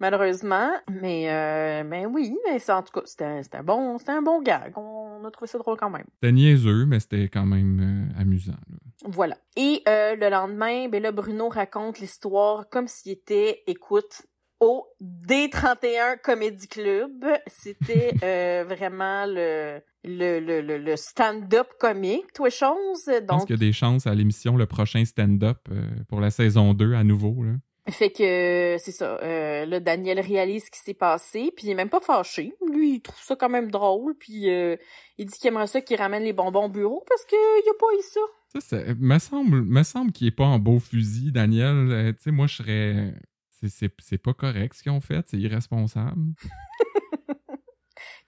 Malheureusement. Mais, euh, ben oui, mais c'est, en tout cas, c'était, un- bon, un bon gag. On a trouvé ça drôle quand même. C'était niaiseux, mais c'était quand même euh, amusant. là. Voilà. Et, euh, le lendemain, ben là, Bruno raconte l'histoire comme s'il était, écoute, au D31 Comedy Club. C'était, euh, vraiment le, le, le, le, stand-up comique, toi, chose. Je pense Donc, qu'il y a des chances à l'émission, le prochain stand-up euh, pour la saison 2 à nouveau. Là. Fait que c'est ça. Euh, là, Daniel réalise ce qui s'est passé, puis il est même pas fâché. Lui, il trouve ça quand même drôle, puis euh, il dit qu'il aimerait ça qu'il ramène les bonbons au bureau parce qu'il a pas eu ça. Ça, ça me semble, me semble qu'il est pas en beau fusil, Daniel. Euh, tu sais, moi, je serais. c'est- C'est c'est pas correct ce qu'ils ont fait, c'est irresponsable.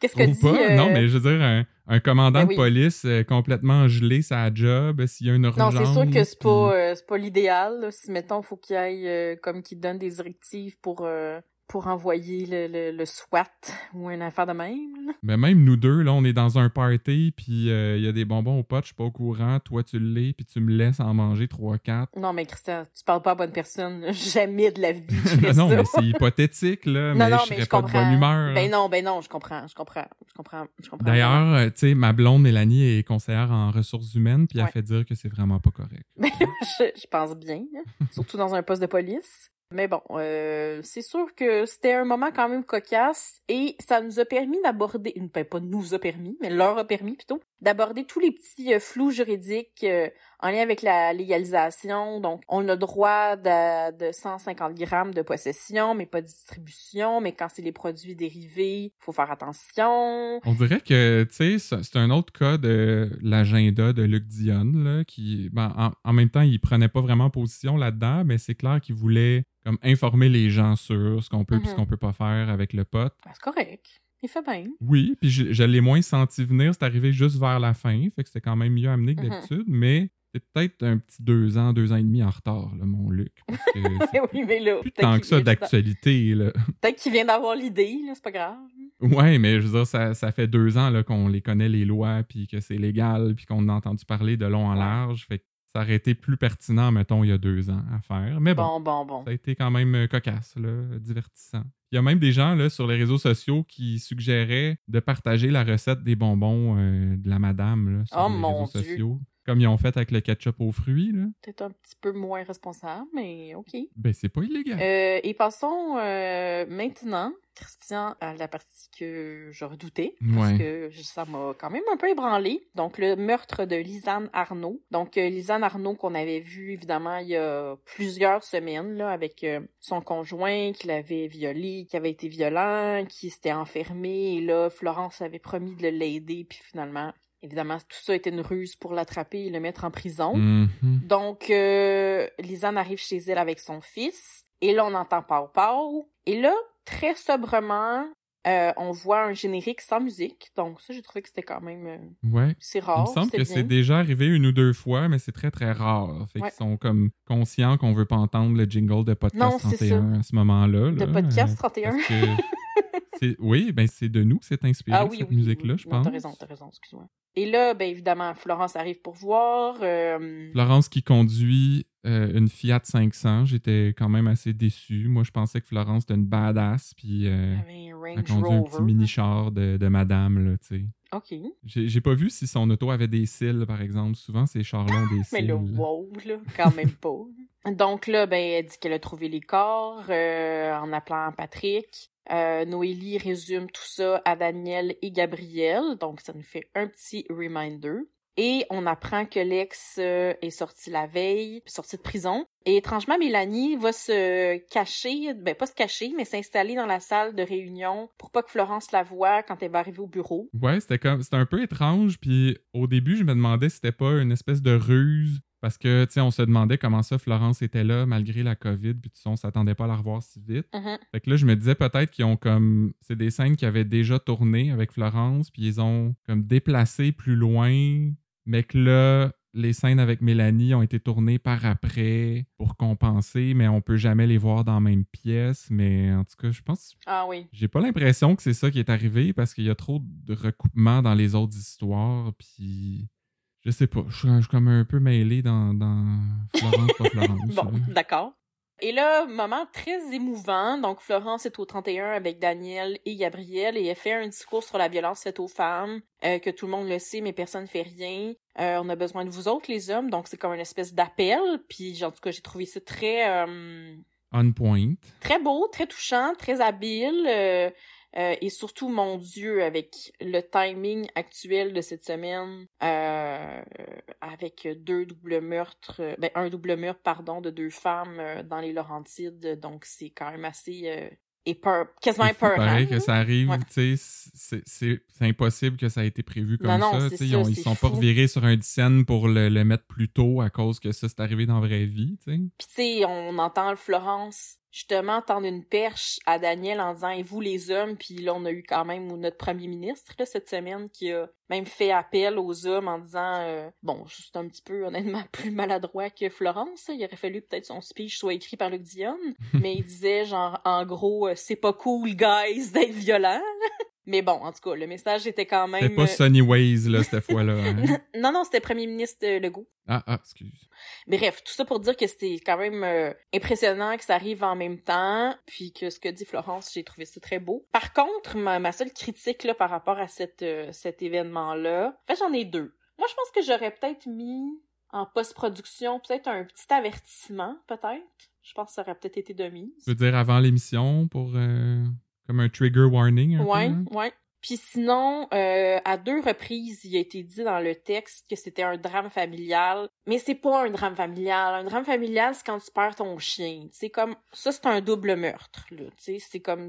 Qu'est-ce que Ou dit pas? euh, Non, mais je veux dire, un, un commandant Ben de police euh, complètement gelé sa job, euh, s'il y a une Non, urgence. c'est sûr que c'est pas euh, c'est pas l'idéal. Si mettons faut qu'il aille euh, comme qu'il donne des directives pour euh, pour envoyer le, le, le SWAT ou une affaire de même. là. Mais même nous deux, là, on est dans un party, puis euh, il y a des bonbons aux potes, je suis pas au courant, toi tu l'es, puis tu me laisses en manger 3-4. Non, mais Christian, tu parles pas à bonne personne. Jamais de la vie je non, ça. mais c'est hypothétique, là, Non, mais non, je mais serais je pas de comprends. bonne humeur. Ben non, ben non, je comprends, je comprends, je comprends, je comprends. D'ailleurs, euh, tu sais, ma blonde Mélanie est conseillère en ressources humaines, puis elle Ouais. fait dire que c'est vraiment pas correct. Ben, je, je pense bien, surtout dans un poste de police. Mais bon, euh, c'est sûr que c'était un moment quand même cocasse et ça nous a permis d'aborder, ben pas nous a permis, mais leur a permis plutôt, d'aborder tous les petits euh, flous juridiques euh, en lien avec la légalisation. Donc, on a le droit de, de 150 grammes de possession, mais pas de distribution. Mais quand c'est les produits dérivés, faut faire attention. On dirait que, tu sais, c'est un autre cas de l'agenda de Luc Dion, là, qui, ben, en, même temps, il prenait pas vraiment position là-dedans, mais c'est clair qu'il voulait comme informer les gens sur ce qu'on peut et ce Mhm. qu'on peut pas faire avec le pot. Ben, c'est correct. Il fait bien. Oui, puis je, je l'ai moins senti venir, c'est arrivé juste vers la fin, fait que c'était quand même mieux amené que Mhm. d'habitude, mais c'est peut-être un petit deux ans, deux ans et demi en retard, là, mon Luc. Parce que c'est oui, mais là, plus tant que ça d'actualité. Peut-être qu'il vient d'avoir l'idée, c'est pas grave. Ouais, mais je veux dire, ça, ça fait deux ans qu'on les connaît, les lois, puis que c'est légal, puis qu'on a entendu parler de long en large. Fait que ça aurait été plus pertinent, mettons, il y a deux ans à faire. Mais bon, Bon, bon, bon. ça a été quand même euh, cocasse, là, divertissant. Il y a même des gens là, sur les réseaux sociaux qui suggéraient de partager la recette des bonbons euh, de la madame là, sur Oh, les mon réseaux Dieu. sociaux. Comme ils ont fait avec le ketchup aux fruits. Là. Peut-être un petit peu moins responsable, mais OK. Ben, c'est pas illégal. Euh, et passons euh, maintenant, Christian, à la partie que je redoutais, parce Ouais. que ça m'a quand même un peu ébranlé. Donc, le meurtre de Lisanne Arnaud. Donc, euh, Lisanne Arnaud qu'on avait vu, évidemment, il y a plusieurs semaines, là, avec son conjoint qui l'avait violé, qui avait été violent, qui s'était enfermé, et là, Florence avait promis de l'aider, puis finalement... Évidemment, tout ça était une ruse pour l'attraper et le mettre en prison. Mhm. Donc, euh, Lisanne arrive chez elle avec son fils. Et là, on entend Pau Pau. Et là, très sobrement, euh, on voit un générique sans musique. Donc, ça, j'ai trouvé que c'était quand même... euh, Ouais. c'est Il rare. me semble que c'est déjà arrivé une ou deux fois, mais c'est très très rare. Fait Ouais. qu'ils sont comme conscients qu'on veut pas entendre le jingle de Podcast Non, c'est 31 à ce moment-là. De là, podcast euh, 31. parce que c'est- oui, ben c'est de nous que c'est inspiré Ah oui, cette oui, musique-là, oui. je pense. T'as raison, t'as raison, excuse-moi. Et là, ben évidemment, Florence arrive pour voir. euh, Florence qui conduit euh, une Fiat 500, j'étais quand même assez déçu. Moi, je pensais que Florence était une badass, puis euh, elle conduit un petit Rover. mini-char de, de madame, là, tu sais. OK. J'ai pas vu si son auto avait des cils, par exemple. Souvent, ces chars-là ont des Mais cils. là, wow, là, quand même pas. Donc là, ben, elle dit qu'elle a trouvé les corps euh, en appelant Patrick. Euh, Noélie résume tout ça à Daniel et Gabriel, donc ça nous fait un petit reminder. Et on apprend que l'ex euh, est sorti la veille, sorti de prison. Et étrangement, Mélanie va se cacher, ben pas se cacher, mais s'installer dans la salle de réunion pour pas que Florence la voie quand elle va arriver au bureau. Ouais, c'était comme c'était un peu étrange puis au début, je me demandais si c'était pas une espèce de ruse parce que tu sais, on se demandait comment ça Florence était là malgré la Covid puis tu sais, on s'attendait pas à la revoir si vite. Mhm. Fait que là, je me disais peut-être qu'ils ont comme c'est des scènes qui avaient déjà tourné avec Florence puis ils ont comme déplacé plus loin, mais que là les scènes avec Mélanie ont été tournées par après pour compenser, mais on peut jamais les voir dans la même pièce. Mais en tout cas, je pense Ah oui. j'ai pas l'impression que c'est ça qui est arrivé parce qu'il y a trop de recoupements dans les autres histoires. Puis je sais pas, je suis, je suis comme un peu mêlé dans, dans Florence, pas Florence. Bon, d'accord. Et là, moment très émouvant. Donc, Florence est au 31 avec Daniel et Gabriel et elle fait un discours sur la violence faite aux femmes, euh, que tout le monde le sait, mais personne ne fait rien. Euh, on a besoin de vous autres, les hommes. Donc, c'est comme une espèce d'appel. Puis, en tout cas, j'ai trouvé ça très, euh, On point. très beau, très touchant, très habile. Euh, et surtout, mon Dieu, avec le timing actuel de cette semaine, euh, avec deux doubles meurtres, euh, ben un double meurtre, pardon, de deux femmes euh, dans les Laurentides, donc c'est quand même assez euh, quasiment épeurant. pareil que ça arrive, Ouais. tu sais, c'est- impossible que ça ait été prévu comme Non, non, ça. Ils, ont- ils sont pas revirés sur un scène pour le, le mettre plus tôt à cause que ça c'est arrivé dans la vraie vie. tu sais. Puis tu sais, on entend Florence justement tendre une perche à Daniel en disant et vous les hommes puis là on a eu quand même notre premier ministre là, cette semaine qui a même fait appel aux hommes en disant euh, bon juste un petit peu honnêtement plus maladroit que Florence là. il aurait fallu peut-être son speech soit écrit par Luc Dion mais il disait genre en gros euh, c'est pas cool guys d'être violent mais bon en tout cas le message était quand même C'était pas euh, Sunny Ways là, cette fois-là. hein. non non c'était premier ministre euh, Legault Ah, ah, excuse. Bref, tout ça pour dire que c'était quand même euh, impressionnant que ça arrive en même temps, puis que ce que dit Florence, j'ai trouvé ça très beau. Par contre, ma, ma seule critique là par rapport à cette, euh, cet événement-là, en fait j'en ai deux. Moi, je pense que j'aurais peut-être mis en post-production peut-être un petit avertissement, peut-être. Je pense que ça aurait peut-être été de mise. Tu veux dire avant l'émission pour euh, comme un trigger warning un Ouais, peu, hein? ouais. Puis sinon, euh, à deux reprises, il a été dit dans le texte que c'était un drame familial, mais c'est pas un drame familial. Un drame familial, c'est quand tu perds ton chien. C'est comme ça, c'est un double meurtre. Là, c'est comme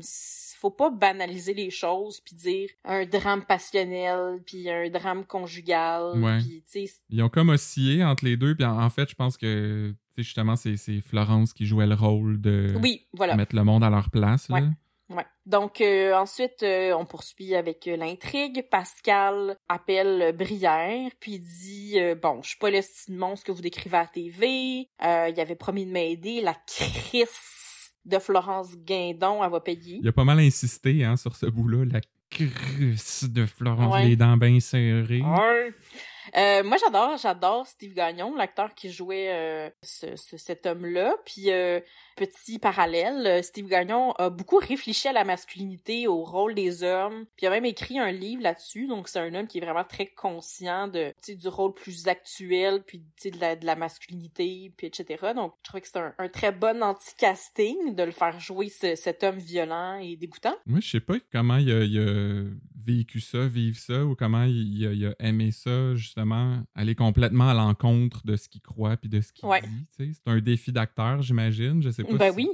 faut pas banaliser les choses puis dire un drame passionnel puis un drame conjugal. Ouais. Puis, Ils ont comme oscillé entre les deux. Puis en, en fait, je pense que justement, c'est Florence qui jouait le rôle de oui, voilà. mettre le monde à leur place. Là. Ouais. Ouais. Donc euh, ensuite, euh, on poursuit avec euh, l'intrigue. Pascal appelle Brière, puis dit bon, je suis pas le style monstre que vous décrivez à la TV. il avait promis de m'aider. La crise de Florence Guindon, elle va payer. Il a pas mal insisté hein, sur ce bout-là, la crise de Florence, les dents bien serrées. Ouais. Euh, moi, j'adore, j'adore Steve Gagnon, l'acteur qui jouait euh, ce, cet homme-là. Puis, euh, petit parallèle, Steve Gagnon a beaucoup réfléchi à la masculinité, au rôle des hommes. Puis, il a même écrit un livre là-dessus. Donc, c'est un homme qui est vraiment très conscient de, du rôle plus actuel, puis de la, de la masculinité, puis etc. Donc, je trouvais que c'est un, très bon anti-casting de le faire jouer cet homme violent et dégoûtant. Moi, je sais pas comment il a, il a vécu ça, vivre ça, ou comment il, a, aimé ça, justement, aller complètement à l'encontre de ce qu'il croit puis de ce qu'il dit. C'est un défi d'acteur, j'imagine. Je sais pas ben si, oui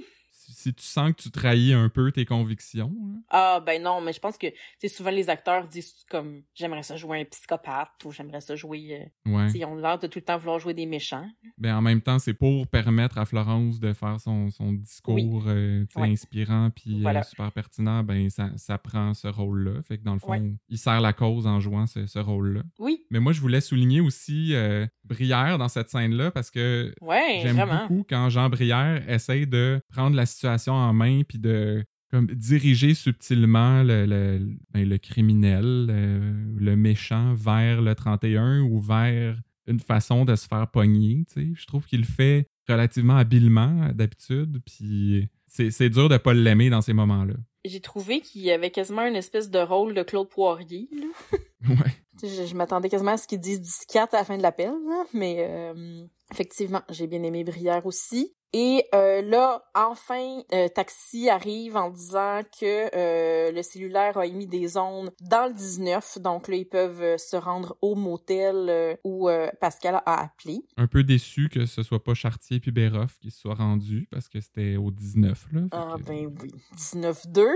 si tu sens que tu trahis un peu tes convictions. Ah ben non, mais je pense que souvent les acteurs disent comme j'aimerais ça jouer un psychopathe ou j'aimerais ça jouer. Euh, ouais. Ils ont l'air de tout le temps vouloir jouer des méchants. Ben en même temps, c'est pour permettre à Florence de faire son, son discours euh, inspirant puis euh, super pertinent. Ben ça, ça prend ce rôle-là. Fait que dans le fond, il sert la cause en jouant ce, ce rôle-là. Oui. Mais moi, je voulais souligner aussi Brière dans cette scène-là parce que j'aime beaucoup quand Jean Brière essaye de prendre la situation en main puis de comme diriger subtilement le, le, ben, criminel, le, méchant vers le 31 ou vers une façon de se faire pogner. Je trouve qu'il le fait relativement habilement d'habitude, puis c'est dur de pas l'aimer dans ces moments-là. J'ai trouvé qu'il y avait quasiment une espèce de rôle de Claude Poirier. ouais. Je, m'attendais quasiment à ce qu'il dise 14 à la fin de l'appel, mais euh, effectivement, j'ai bien aimé Brière aussi. Et euh, là, enfin, euh, Taxi arrive en disant que euh, le cellulaire a émis des ondes dans le 19. Donc là, ils peuvent se rendre au motel où Pascal a appelé. Un peu déçu que ce soit pas Chartier puis Béroff qui se soient rendus parce que c'était au 19. Là, ah ben oui, 19-2.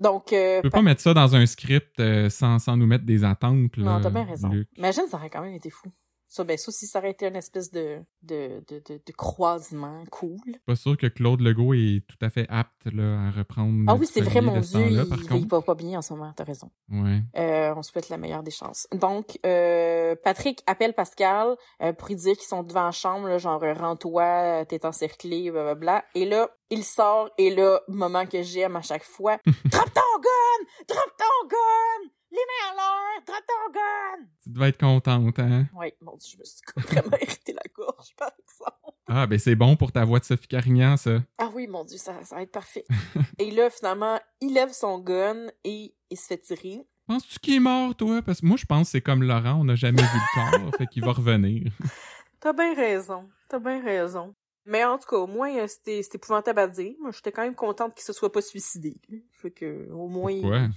Donc... Tu peux pas mettre ça dans un script sans, sans nous mettre des attentes. Là, non, t'as bien raison. Imagine, ça aurait quand même été fou. Ça, ben, ça aussi, ça aurait été une espèce de, de, de, de, croisement cool. Pas sûr que Claude Legault est tout à fait apte là, à reprendre. Ah oui, c'est vrai, mon Dieu, il, il, va pas bien en ce moment, t'as raison. Ouais. Euh, on souhaite la meilleure des chances. Donc, euh, Patrick appelle Pascal euh, pour lui dire qu'ils sont devant la chambre, là, genre rends-toi, t'es encerclé, blablabla. Et là, il sort, et là, moment que j'aime à chaque fois, drop ton gun! Drop ton gun! Les mains à l'air! Drop ton gun! Tu devais être contente, hein? Oui, mon Dieu, je me suis vraiment irrité la gorge, par exemple. Ah, ben c'est bon pour ta voix de Sophie Carignan, ça. Ah oui, mon Dieu, ça, ça va être parfait. et là, finalement, il lève son gun et il se fait tirer. Penses-tu qu'il est mort, toi? Parce que moi, je pense que c'est comme Laurent, on n'a jamais vu le corps, fait qu'il va revenir. T'as bien raison. T'as bien raison. Mais en tout cas, au moins, euh, c'était épouvantable à dire. Moi, j'étais quand même contente qu'il se soit pas suicidé. Fait que, au moins. Pourquoi?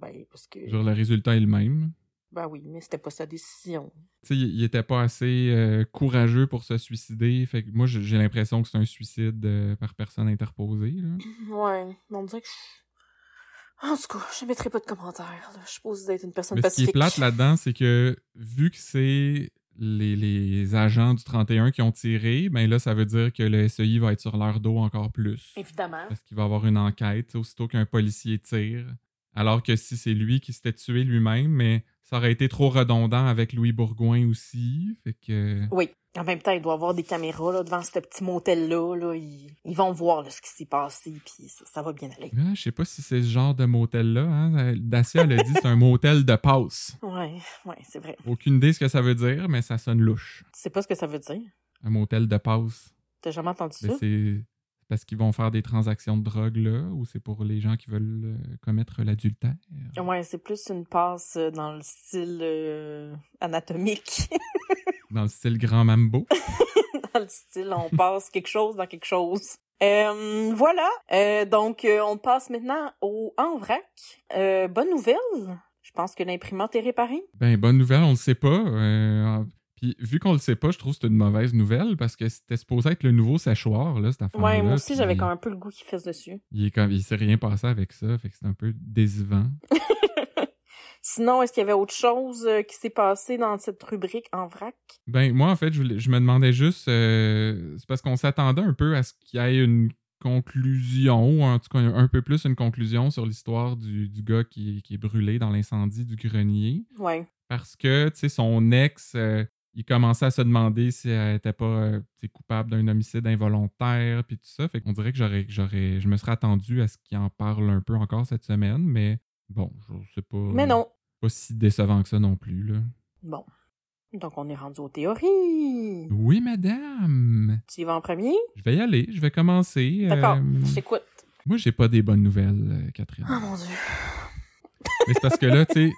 Ben, parce que. Genre, le résultat est le même. Ben oui, mais c'était pas sa décision. Tu sais, il, était pas assez euh, courageux pour se suicider. Fait que moi, j'ai l'impression que c'est un suicide euh, par personne interposée. Là. Ouais, on dirait que je... En tout cas, je mettrai pas de commentaires. Je suppose d'être une personne mais pacifique. Ce qui est plate là-dedans, c'est que vu que c'est les, les, agents du 31 qui ont tiré, ben là, ça veut dire que le SEI va être sur leur dos encore plus. Évidemment. Parce qu'il va y avoir une enquête aussitôt qu'un policier tire. Alors que si c'est lui qui s'était tué lui-même, mais ça aurait été trop redondant avec Louis Bourgoin aussi. Fait que... Oui. En même temps, il doit y avoir des caméras là, devant ce petit motel-là. Là. Ils, vont voir ce qui s'est passé, puis ça, va bien aller. Je sais pas si c'est ce genre de motel-là. Hein? Dacia l'a dit, c'est un motel de passe. Ouais, ouais, c'est vrai. Aucune idée ce que ça veut dire, mais ça sonne louche. Tu sais pas ce que ça veut dire? Un motel de passe. T'as jamais entendu ça? Parce qu'ils vont faire des transactions de drogue là ou c'est pour les gens qui veulent euh, commettre l'adultère? Ouais, c'est plus une passe euh, dans le style euh, anatomique. dans le style grand mambo? dans le style on passe quelque chose dans quelque chose. voilà, donc on passe maintenant au en vrac. bonne nouvelle, Je pense que l'imprimante est réparée. Ben, bonne nouvelle, on le sait pas. Euh, puis, vu qu'on le sait pas, je trouve que c'est une mauvaise nouvelle parce que c'était supposé être le nouveau séchoir, là, cette affaire Ouais, moi aussi, j'avais quand même un peu le goût qu'il fasse dessus. Il, est comme, il s'est rien passé avec ça, fait que c'est un peu décevant. Sinon, est-ce qu'il y avait autre chose euh, qui s'est passé dans cette rubrique en vrac? Ben, moi, en fait, je, je me demandais juste, euh, c'est parce qu'on s'attendait un peu à ce qu'il y ait une conclusion, en tout cas un peu plus une conclusion sur l'histoire du, du, gars qui, qui, est brûlé dans l'incendie du grenier. Ouais. Parce que, tu sais, son ex, euh, il commençait à se demander si elle était pas coupable d'un homicide involontaire, puis tout ça. Fait qu'on dirait que j'aurais, j'aurais, je me serais attendu à ce qu'il en parle un peu encore cette semaine, mais Bon, je sais pas. Mais non. Pas si décevant que ça non plus, là. Bon. Donc, on est rendu aux théories. Oui, madame. Tu y vas en premier? Je vais y aller. Je vais commencer. D'accord. Euh... Je t'écoute. Moi, j'ai pas des bonnes nouvelles, euh, Catherine. Oh mon Dieu. Mais c'est parce que là, tu sais,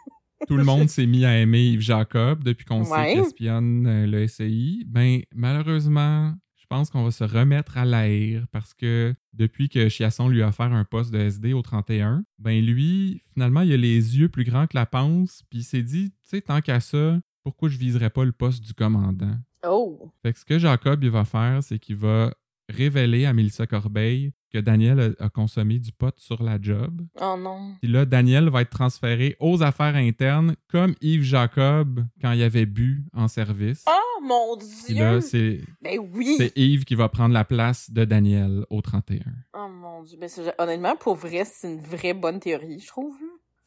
tout le monde s'est mis à aimer Yves Jacob depuis qu'on sait qu'il espionne euh, le SCI. Ben, malheureusement, je pense qu'on va se remettre à l'air parce que depuis que Chiasson lui a offert un poste de SD au 31, ben lui, finalement, il a les yeux plus grands que la panse, puis il s'est dit, tu sais, tant qu'à ça, pourquoi je viserais pas le poste du commandant? Oh! Fait que ce que Jacob, il va faire, c'est qu'il va révéler à Mélissa Corbeil que Daniel a, consommé du pot sur la job. Oh non. Puis là, Daniel va être transféré aux affaires internes comme Yves Jacob quand il avait bu en service. Oh mon Dieu! Puis là, c'est ben oui. c'est Yves qui va prendre la place de Daniel au 31. Oh mon Dieu. Ben, honnêtement, pour vrai, c'est une vraie bonne théorie, je trouve.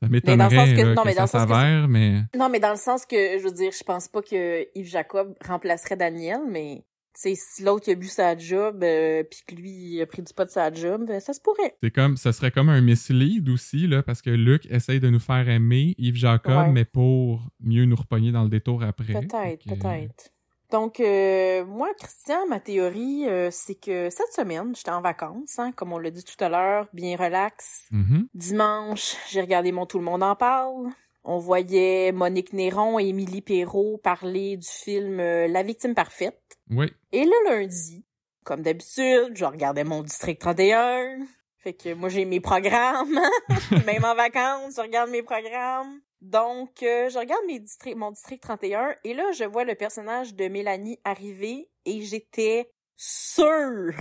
Ça m'étonnerait que, non, mais dans ça s'avère, mais... Non, mais dans le sens que, je veux dire, je pense pas que Yves Jacob remplacerait Daniel, mais sais, si l'autre a bu sa job, euh, puis que lui a pris du pot de sa job, ben, ça se pourrait. C'est comme, ça serait comme un mislead aussi, là, parce que Luc essaye de nous faire aimer Yves Jacob, mais pour mieux nous repogner dans le détour après. Peut-être, peut-être. Donc, euh, moi, Christian, ma théorie, euh, c'est que cette semaine, j'étais en vacances, hein, comme on l'a dit tout à l'heure, bien relax. Mm-hmm. Dimanche, j'ai regardé mon Tout le monde en parle. On voyait Monique Néron et Émilie Perrault parler du film La victime parfaite. Oui. Et le lundi, comme d'habitude, je regardais mon District 31. Fait que moi, j'ai mes programmes. Même en vacances, je regarde mes programmes. Donc, euh, je regarde mes mon District 31 et là, je vois le personnage de Mélanie arriver et j'étais sûre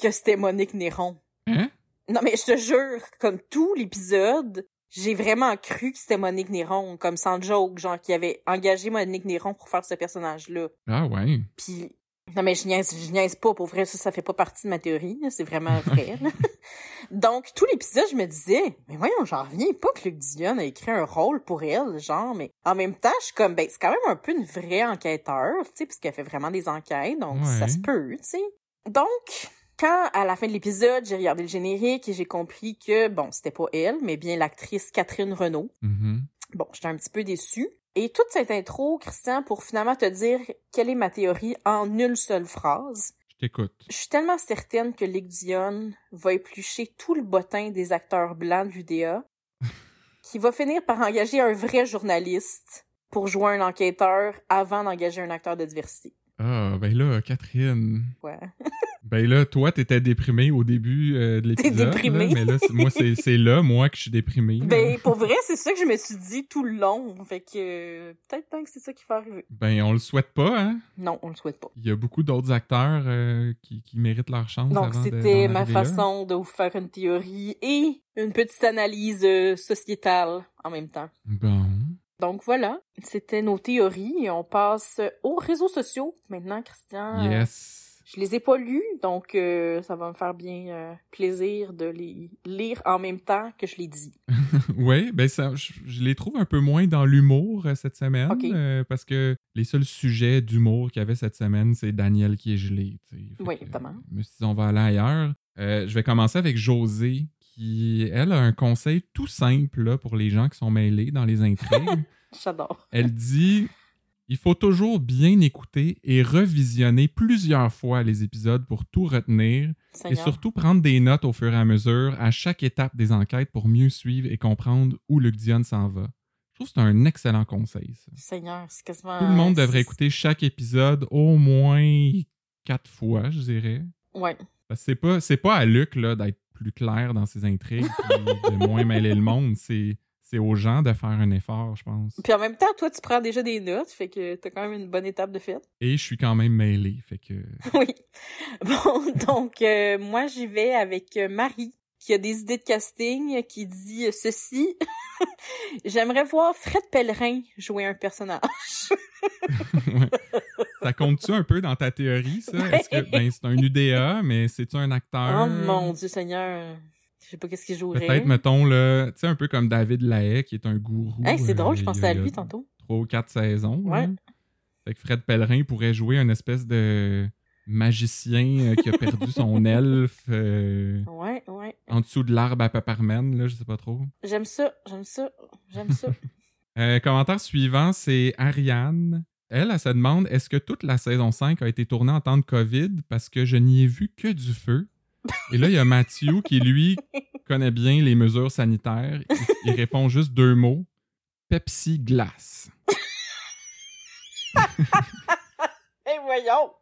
que c'était Monique Néron. Hein? Non, mais je te jure, comme tout l'épisode, j'ai vraiment cru que c'était Monique Néron, comme sans joke, genre, qui avait engagé Monique Néron pour faire ce personnage-là. Ah ouais. Puis non, mais je niaise, je niaise pas. Pour vrai, ça, ça fait pas partie de ma théorie. C'est vraiment vrai. Donc, tout l'épisode, je me disais, mais voyons, j'en reviens pas que Luc Dion a écrit un rôle pour elle, genre, mais en même temps, je suis comme, ben, c'est quand même un peu une vraie enquêteur, tu sais, puisqu'elle fait vraiment des enquêtes, donc ça se peut, tu sais. Donc, quand, à la fin de l'épisode, j'ai regardé le générique et j'ai compris que, bon, c'était pas elle, mais bien l'actrice Catherine Renault. Mm-hmm. Bon, j'étais un petit peu déçue. Et toute cette intro, Christian, pour finalement te dire quelle est ma théorie en une seule phrase. Je t'écoute. Je suis tellement certaine que Lick Dion va éplucher tout le bottin des acteurs blancs de l'UDA, qui va finir par engager un vrai journaliste pour jouer un enquêteur avant d'engager un acteur de diversité. Ah, ben là, Catherine. Ouais. ben là, toi, t'étais déprimé au début euh, de l'épisode. T'es déprimé. mais là, moi, c'est là, moi, que je suis déprimé. Ben, pour vrai, c'est ça que je me suis dit tout le long. Fait que euh, peut-être pas que c'est ça qui va arriver. Ben, on le souhaite pas, hein? Non, on le souhaite pas. Il y a beaucoup d'autres acteurs euh, qui, qui, méritent leur chance. Donc, c'était ma façon de vous faire une théorie et une petite analyse sociétale en même temps. Bon. Donc voilà, c'était nos théories et on passe aux réseaux sociaux maintenant, Christian. Yes. Je les ai pas lus, donc euh, ça va me faire bien euh, plaisir de les lire en même temps que je les dis. oui, ben ça, je, les trouve un peu moins dans l'humour euh, cette semaine, parce que les seuls sujets d'humour qu'il y avait cette semaine, c'est Daniel qui est gelé. Oui, évidemment. suis dit, on va aller ailleurs. je vais commencer avec José, qui, elle, a un conseil tout simple pour les gens qui sont mêlés dans les intrigues. J'adore. Elle dit il faut toujours bien écouter et revisionner plusieurs fois les épisodes pour tout retenir et surtout prendre des notes au fur et à mesure à chaque étape des enquêtes pour mieux suivre et comprendre où Luc Dion s'en va. Je trouve que c'est un excellent conseil. Ça. Seigneur, c'est quasiment. Tout le monde devrait écouter chaque épisode au moins quatre fois, je dirais. Ouais. C'est pas, c'est pas à Luc d'être plus clair dans ses intrigues et de moins mêler le monde. C'est c'est aux gens de faire un effort, je pense. Puis en même temps, toi, tu prends déjà des notes, fait que t'as quand même une bonne étape de fait. Et je suis quand même mêlé, fait que... oui. Bon, donc, euh, moi, j'y vais avec euh, Marie, qui a des idées de casting, qui dit ceci. J'aimerais voir Fred Pellerin jouer un personnage. Ouais. Ça compte-tu un peu dans ta théorie, ça? Est-ce que ben, c'est un UDA, mais c'est-tu un acteur? Oh mon Dieu Seigneur. Je sais pas qu'est-ce qu'il jouerait. Peut-être, mettons, là, tu sais, un peu comme David Lahaye, qui est un gourou. Hey, c'est drôle, euh, je il pensais à lui tantôt. Trois ou quatre saisons. Ouais. Fait que Fred Pellerin pourrait jouer un espèce de magicien euh, qui a perdu son elfe euh, Ouais, ouais. en dessous de l'arbre à Pepperman, là, je sais pas trop. J'aime ça, j'aime ça, j'aime ça. Euh, commentaire suivant, c'est Ariane. Elle, elle se demande est-ce que toute la saison 5 a été tournée en temps de COVID? Parce que je n'y ai vu que du feu. Et là, il y a Mathieu qui, lui, connaît bien les mesures sanitaires. Il, il répond juste deux mots Pepsi Glace. Eh voyons!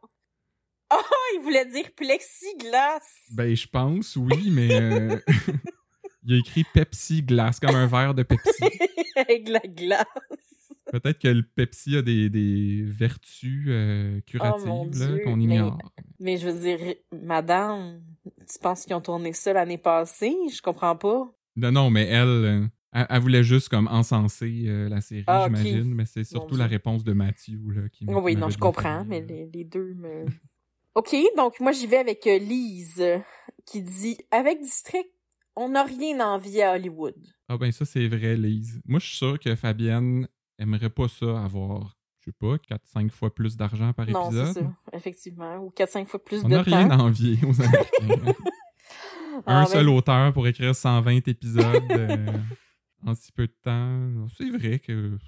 Il voulait dire plexiglas! Ben, je pense, oui, mais euh, il a écrit Pepsi Glace, comme un verre de Pepsi. Avec la glace. Peut-être que le Pepsi a des, des vertus euh, curatives Oh, qu'on ignore. Mais je veux dire, madame, tu penses qu'ils ont tourné ça l'année passée? Je comprends pas. Non, non, mais elle, euh, elle, elle voulait juste comme encenser euh, la série, Ah, j'imagine, mais c'est surtout la réponse de Matthew là, qui oui, non, je comprends, mais les, les deux me... OK, donc moi j'y vais avec euh, Lise, euh, qui dit « Avec District, on n'a rien à envier à Hollywood. Ah ben ça, c'est vrai, Lise. Moi, je suis sûr que Fabienne aimerait pas ça avoir, je sais pas, 4-5 fois plus d'argent par » Non, c'est épisode. ça, effectivement. Ou 4-5 fois plus On de n'a rien à envier aux Américains. Ah, Un ben, seul auteur pour écrire 120 épisodes euh, en si peu de temps. C'est vrai que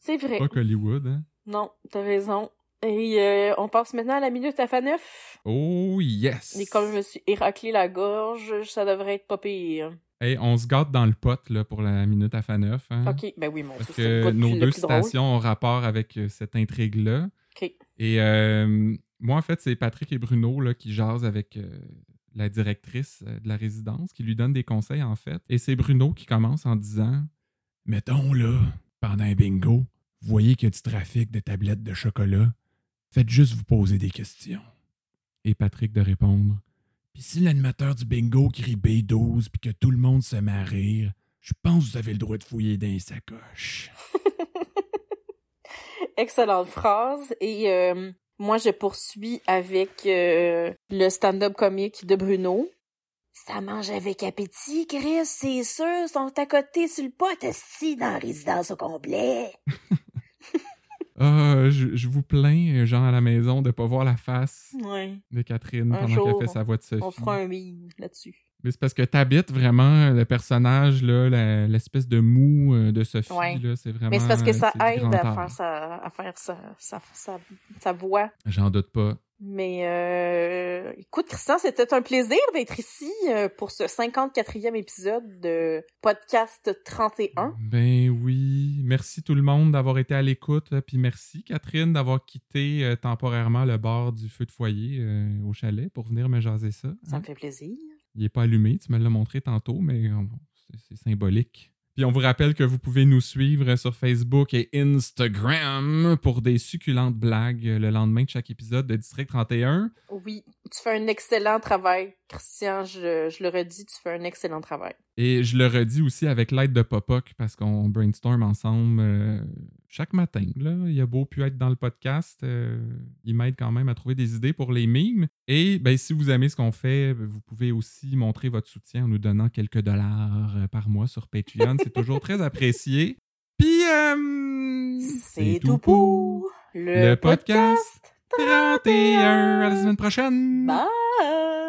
C'est vrai. pas qu'Hollywood, hein. Non, t'as raison. Et euh, on passe maintenant à la minute à F9. Oh yes! Et comme je me suis éraclé la gorge, ça devrait être pas pire. Hey, on se gâte dans le pot là, pour la minute à F9. Hein? OK, ben oui, mon Parce le que nos deux citations ont rapport avec euh, cette intrigue-là. OK. Et euh, moi, en fait, c'est Patrick et Bruno là, qui jasent avec euh, la directrice de la résidence, qui lui donne des conseils, en fait. Et c'est Bruno qui commence en disant Mettons, là, pendant un bingo, vous voyez qu'il y a du trafic de tablettes de chocolat. Faites juste vous poser des questions. Et Patrick de répondre Puis si l'animateur du bingo crie B12 puis que tout le monde se met à rire, je pense que vous avez le droit de fouiller dans les sacoches. Excellente phrase. Et euh, moi, je poursuis avec euh, le stand-up comique de Bruno. Ça mange avec appétit, Chris, c'est sûr. Sont à côté sur le pot, assis dans la résidence au complet. Ah, je, je vous plains, euh, gens à la maison, de pas voir la face Ouais. de Catherine Un pendant qu'elle fait sa voix de Sophie. On fera un meme là-dessus. Mais c'est parce que t'habites vraiment le personnage, là, l'espèce de mou euh, de Sophie. Ouais. là, c'est vraiment. Mais c'est parce que ça du aide à faire, sa, à faire sa, sa, sa, sa voix. J'en doute pas. Mais euh, écoute, Christian, c'était un plaisir d'être ici euh, pour ce 54e épisode de podcast 31. Ben oui. Merci tout le monde d'avoir été à l'écoute. là, Puis merci, Catherine, d'avoir quitté euh, temporairement le bord du feu de foyer euh, au chalet pour venir me jaser ça. Ça hein. me fait plaisir. Il est pas allumé, tu me l'as montré tantôt, mais euh, c'est symbolique. Puis on vous rappelle que vous pouvez nous suivre sur Facebook et Instagram pour des succulentes blagues le lendemain de chaque épisode de District 31. Oui, tu fais un excellent travail, Christian. Je, je le redis, tu fais un excellent travail. Et je le redis aussi avec l'aide de Popoc parce qu'on brainstorm ensemble euh, chaque matin. Là. Il a beau pu être dans le podcast, euh, il m'aide quand même à trouver des idées pour les mimes. Et ben, si vous aimez ce qu'on fait, vous pouvez aussi montrer votre soutien en nous donnant quelques dollars euh, par mois sur Patreon. C'est toujours très apprécié. Puis, euh, C'est tout pour le podcast 31. À la semaine prochaine! Bye!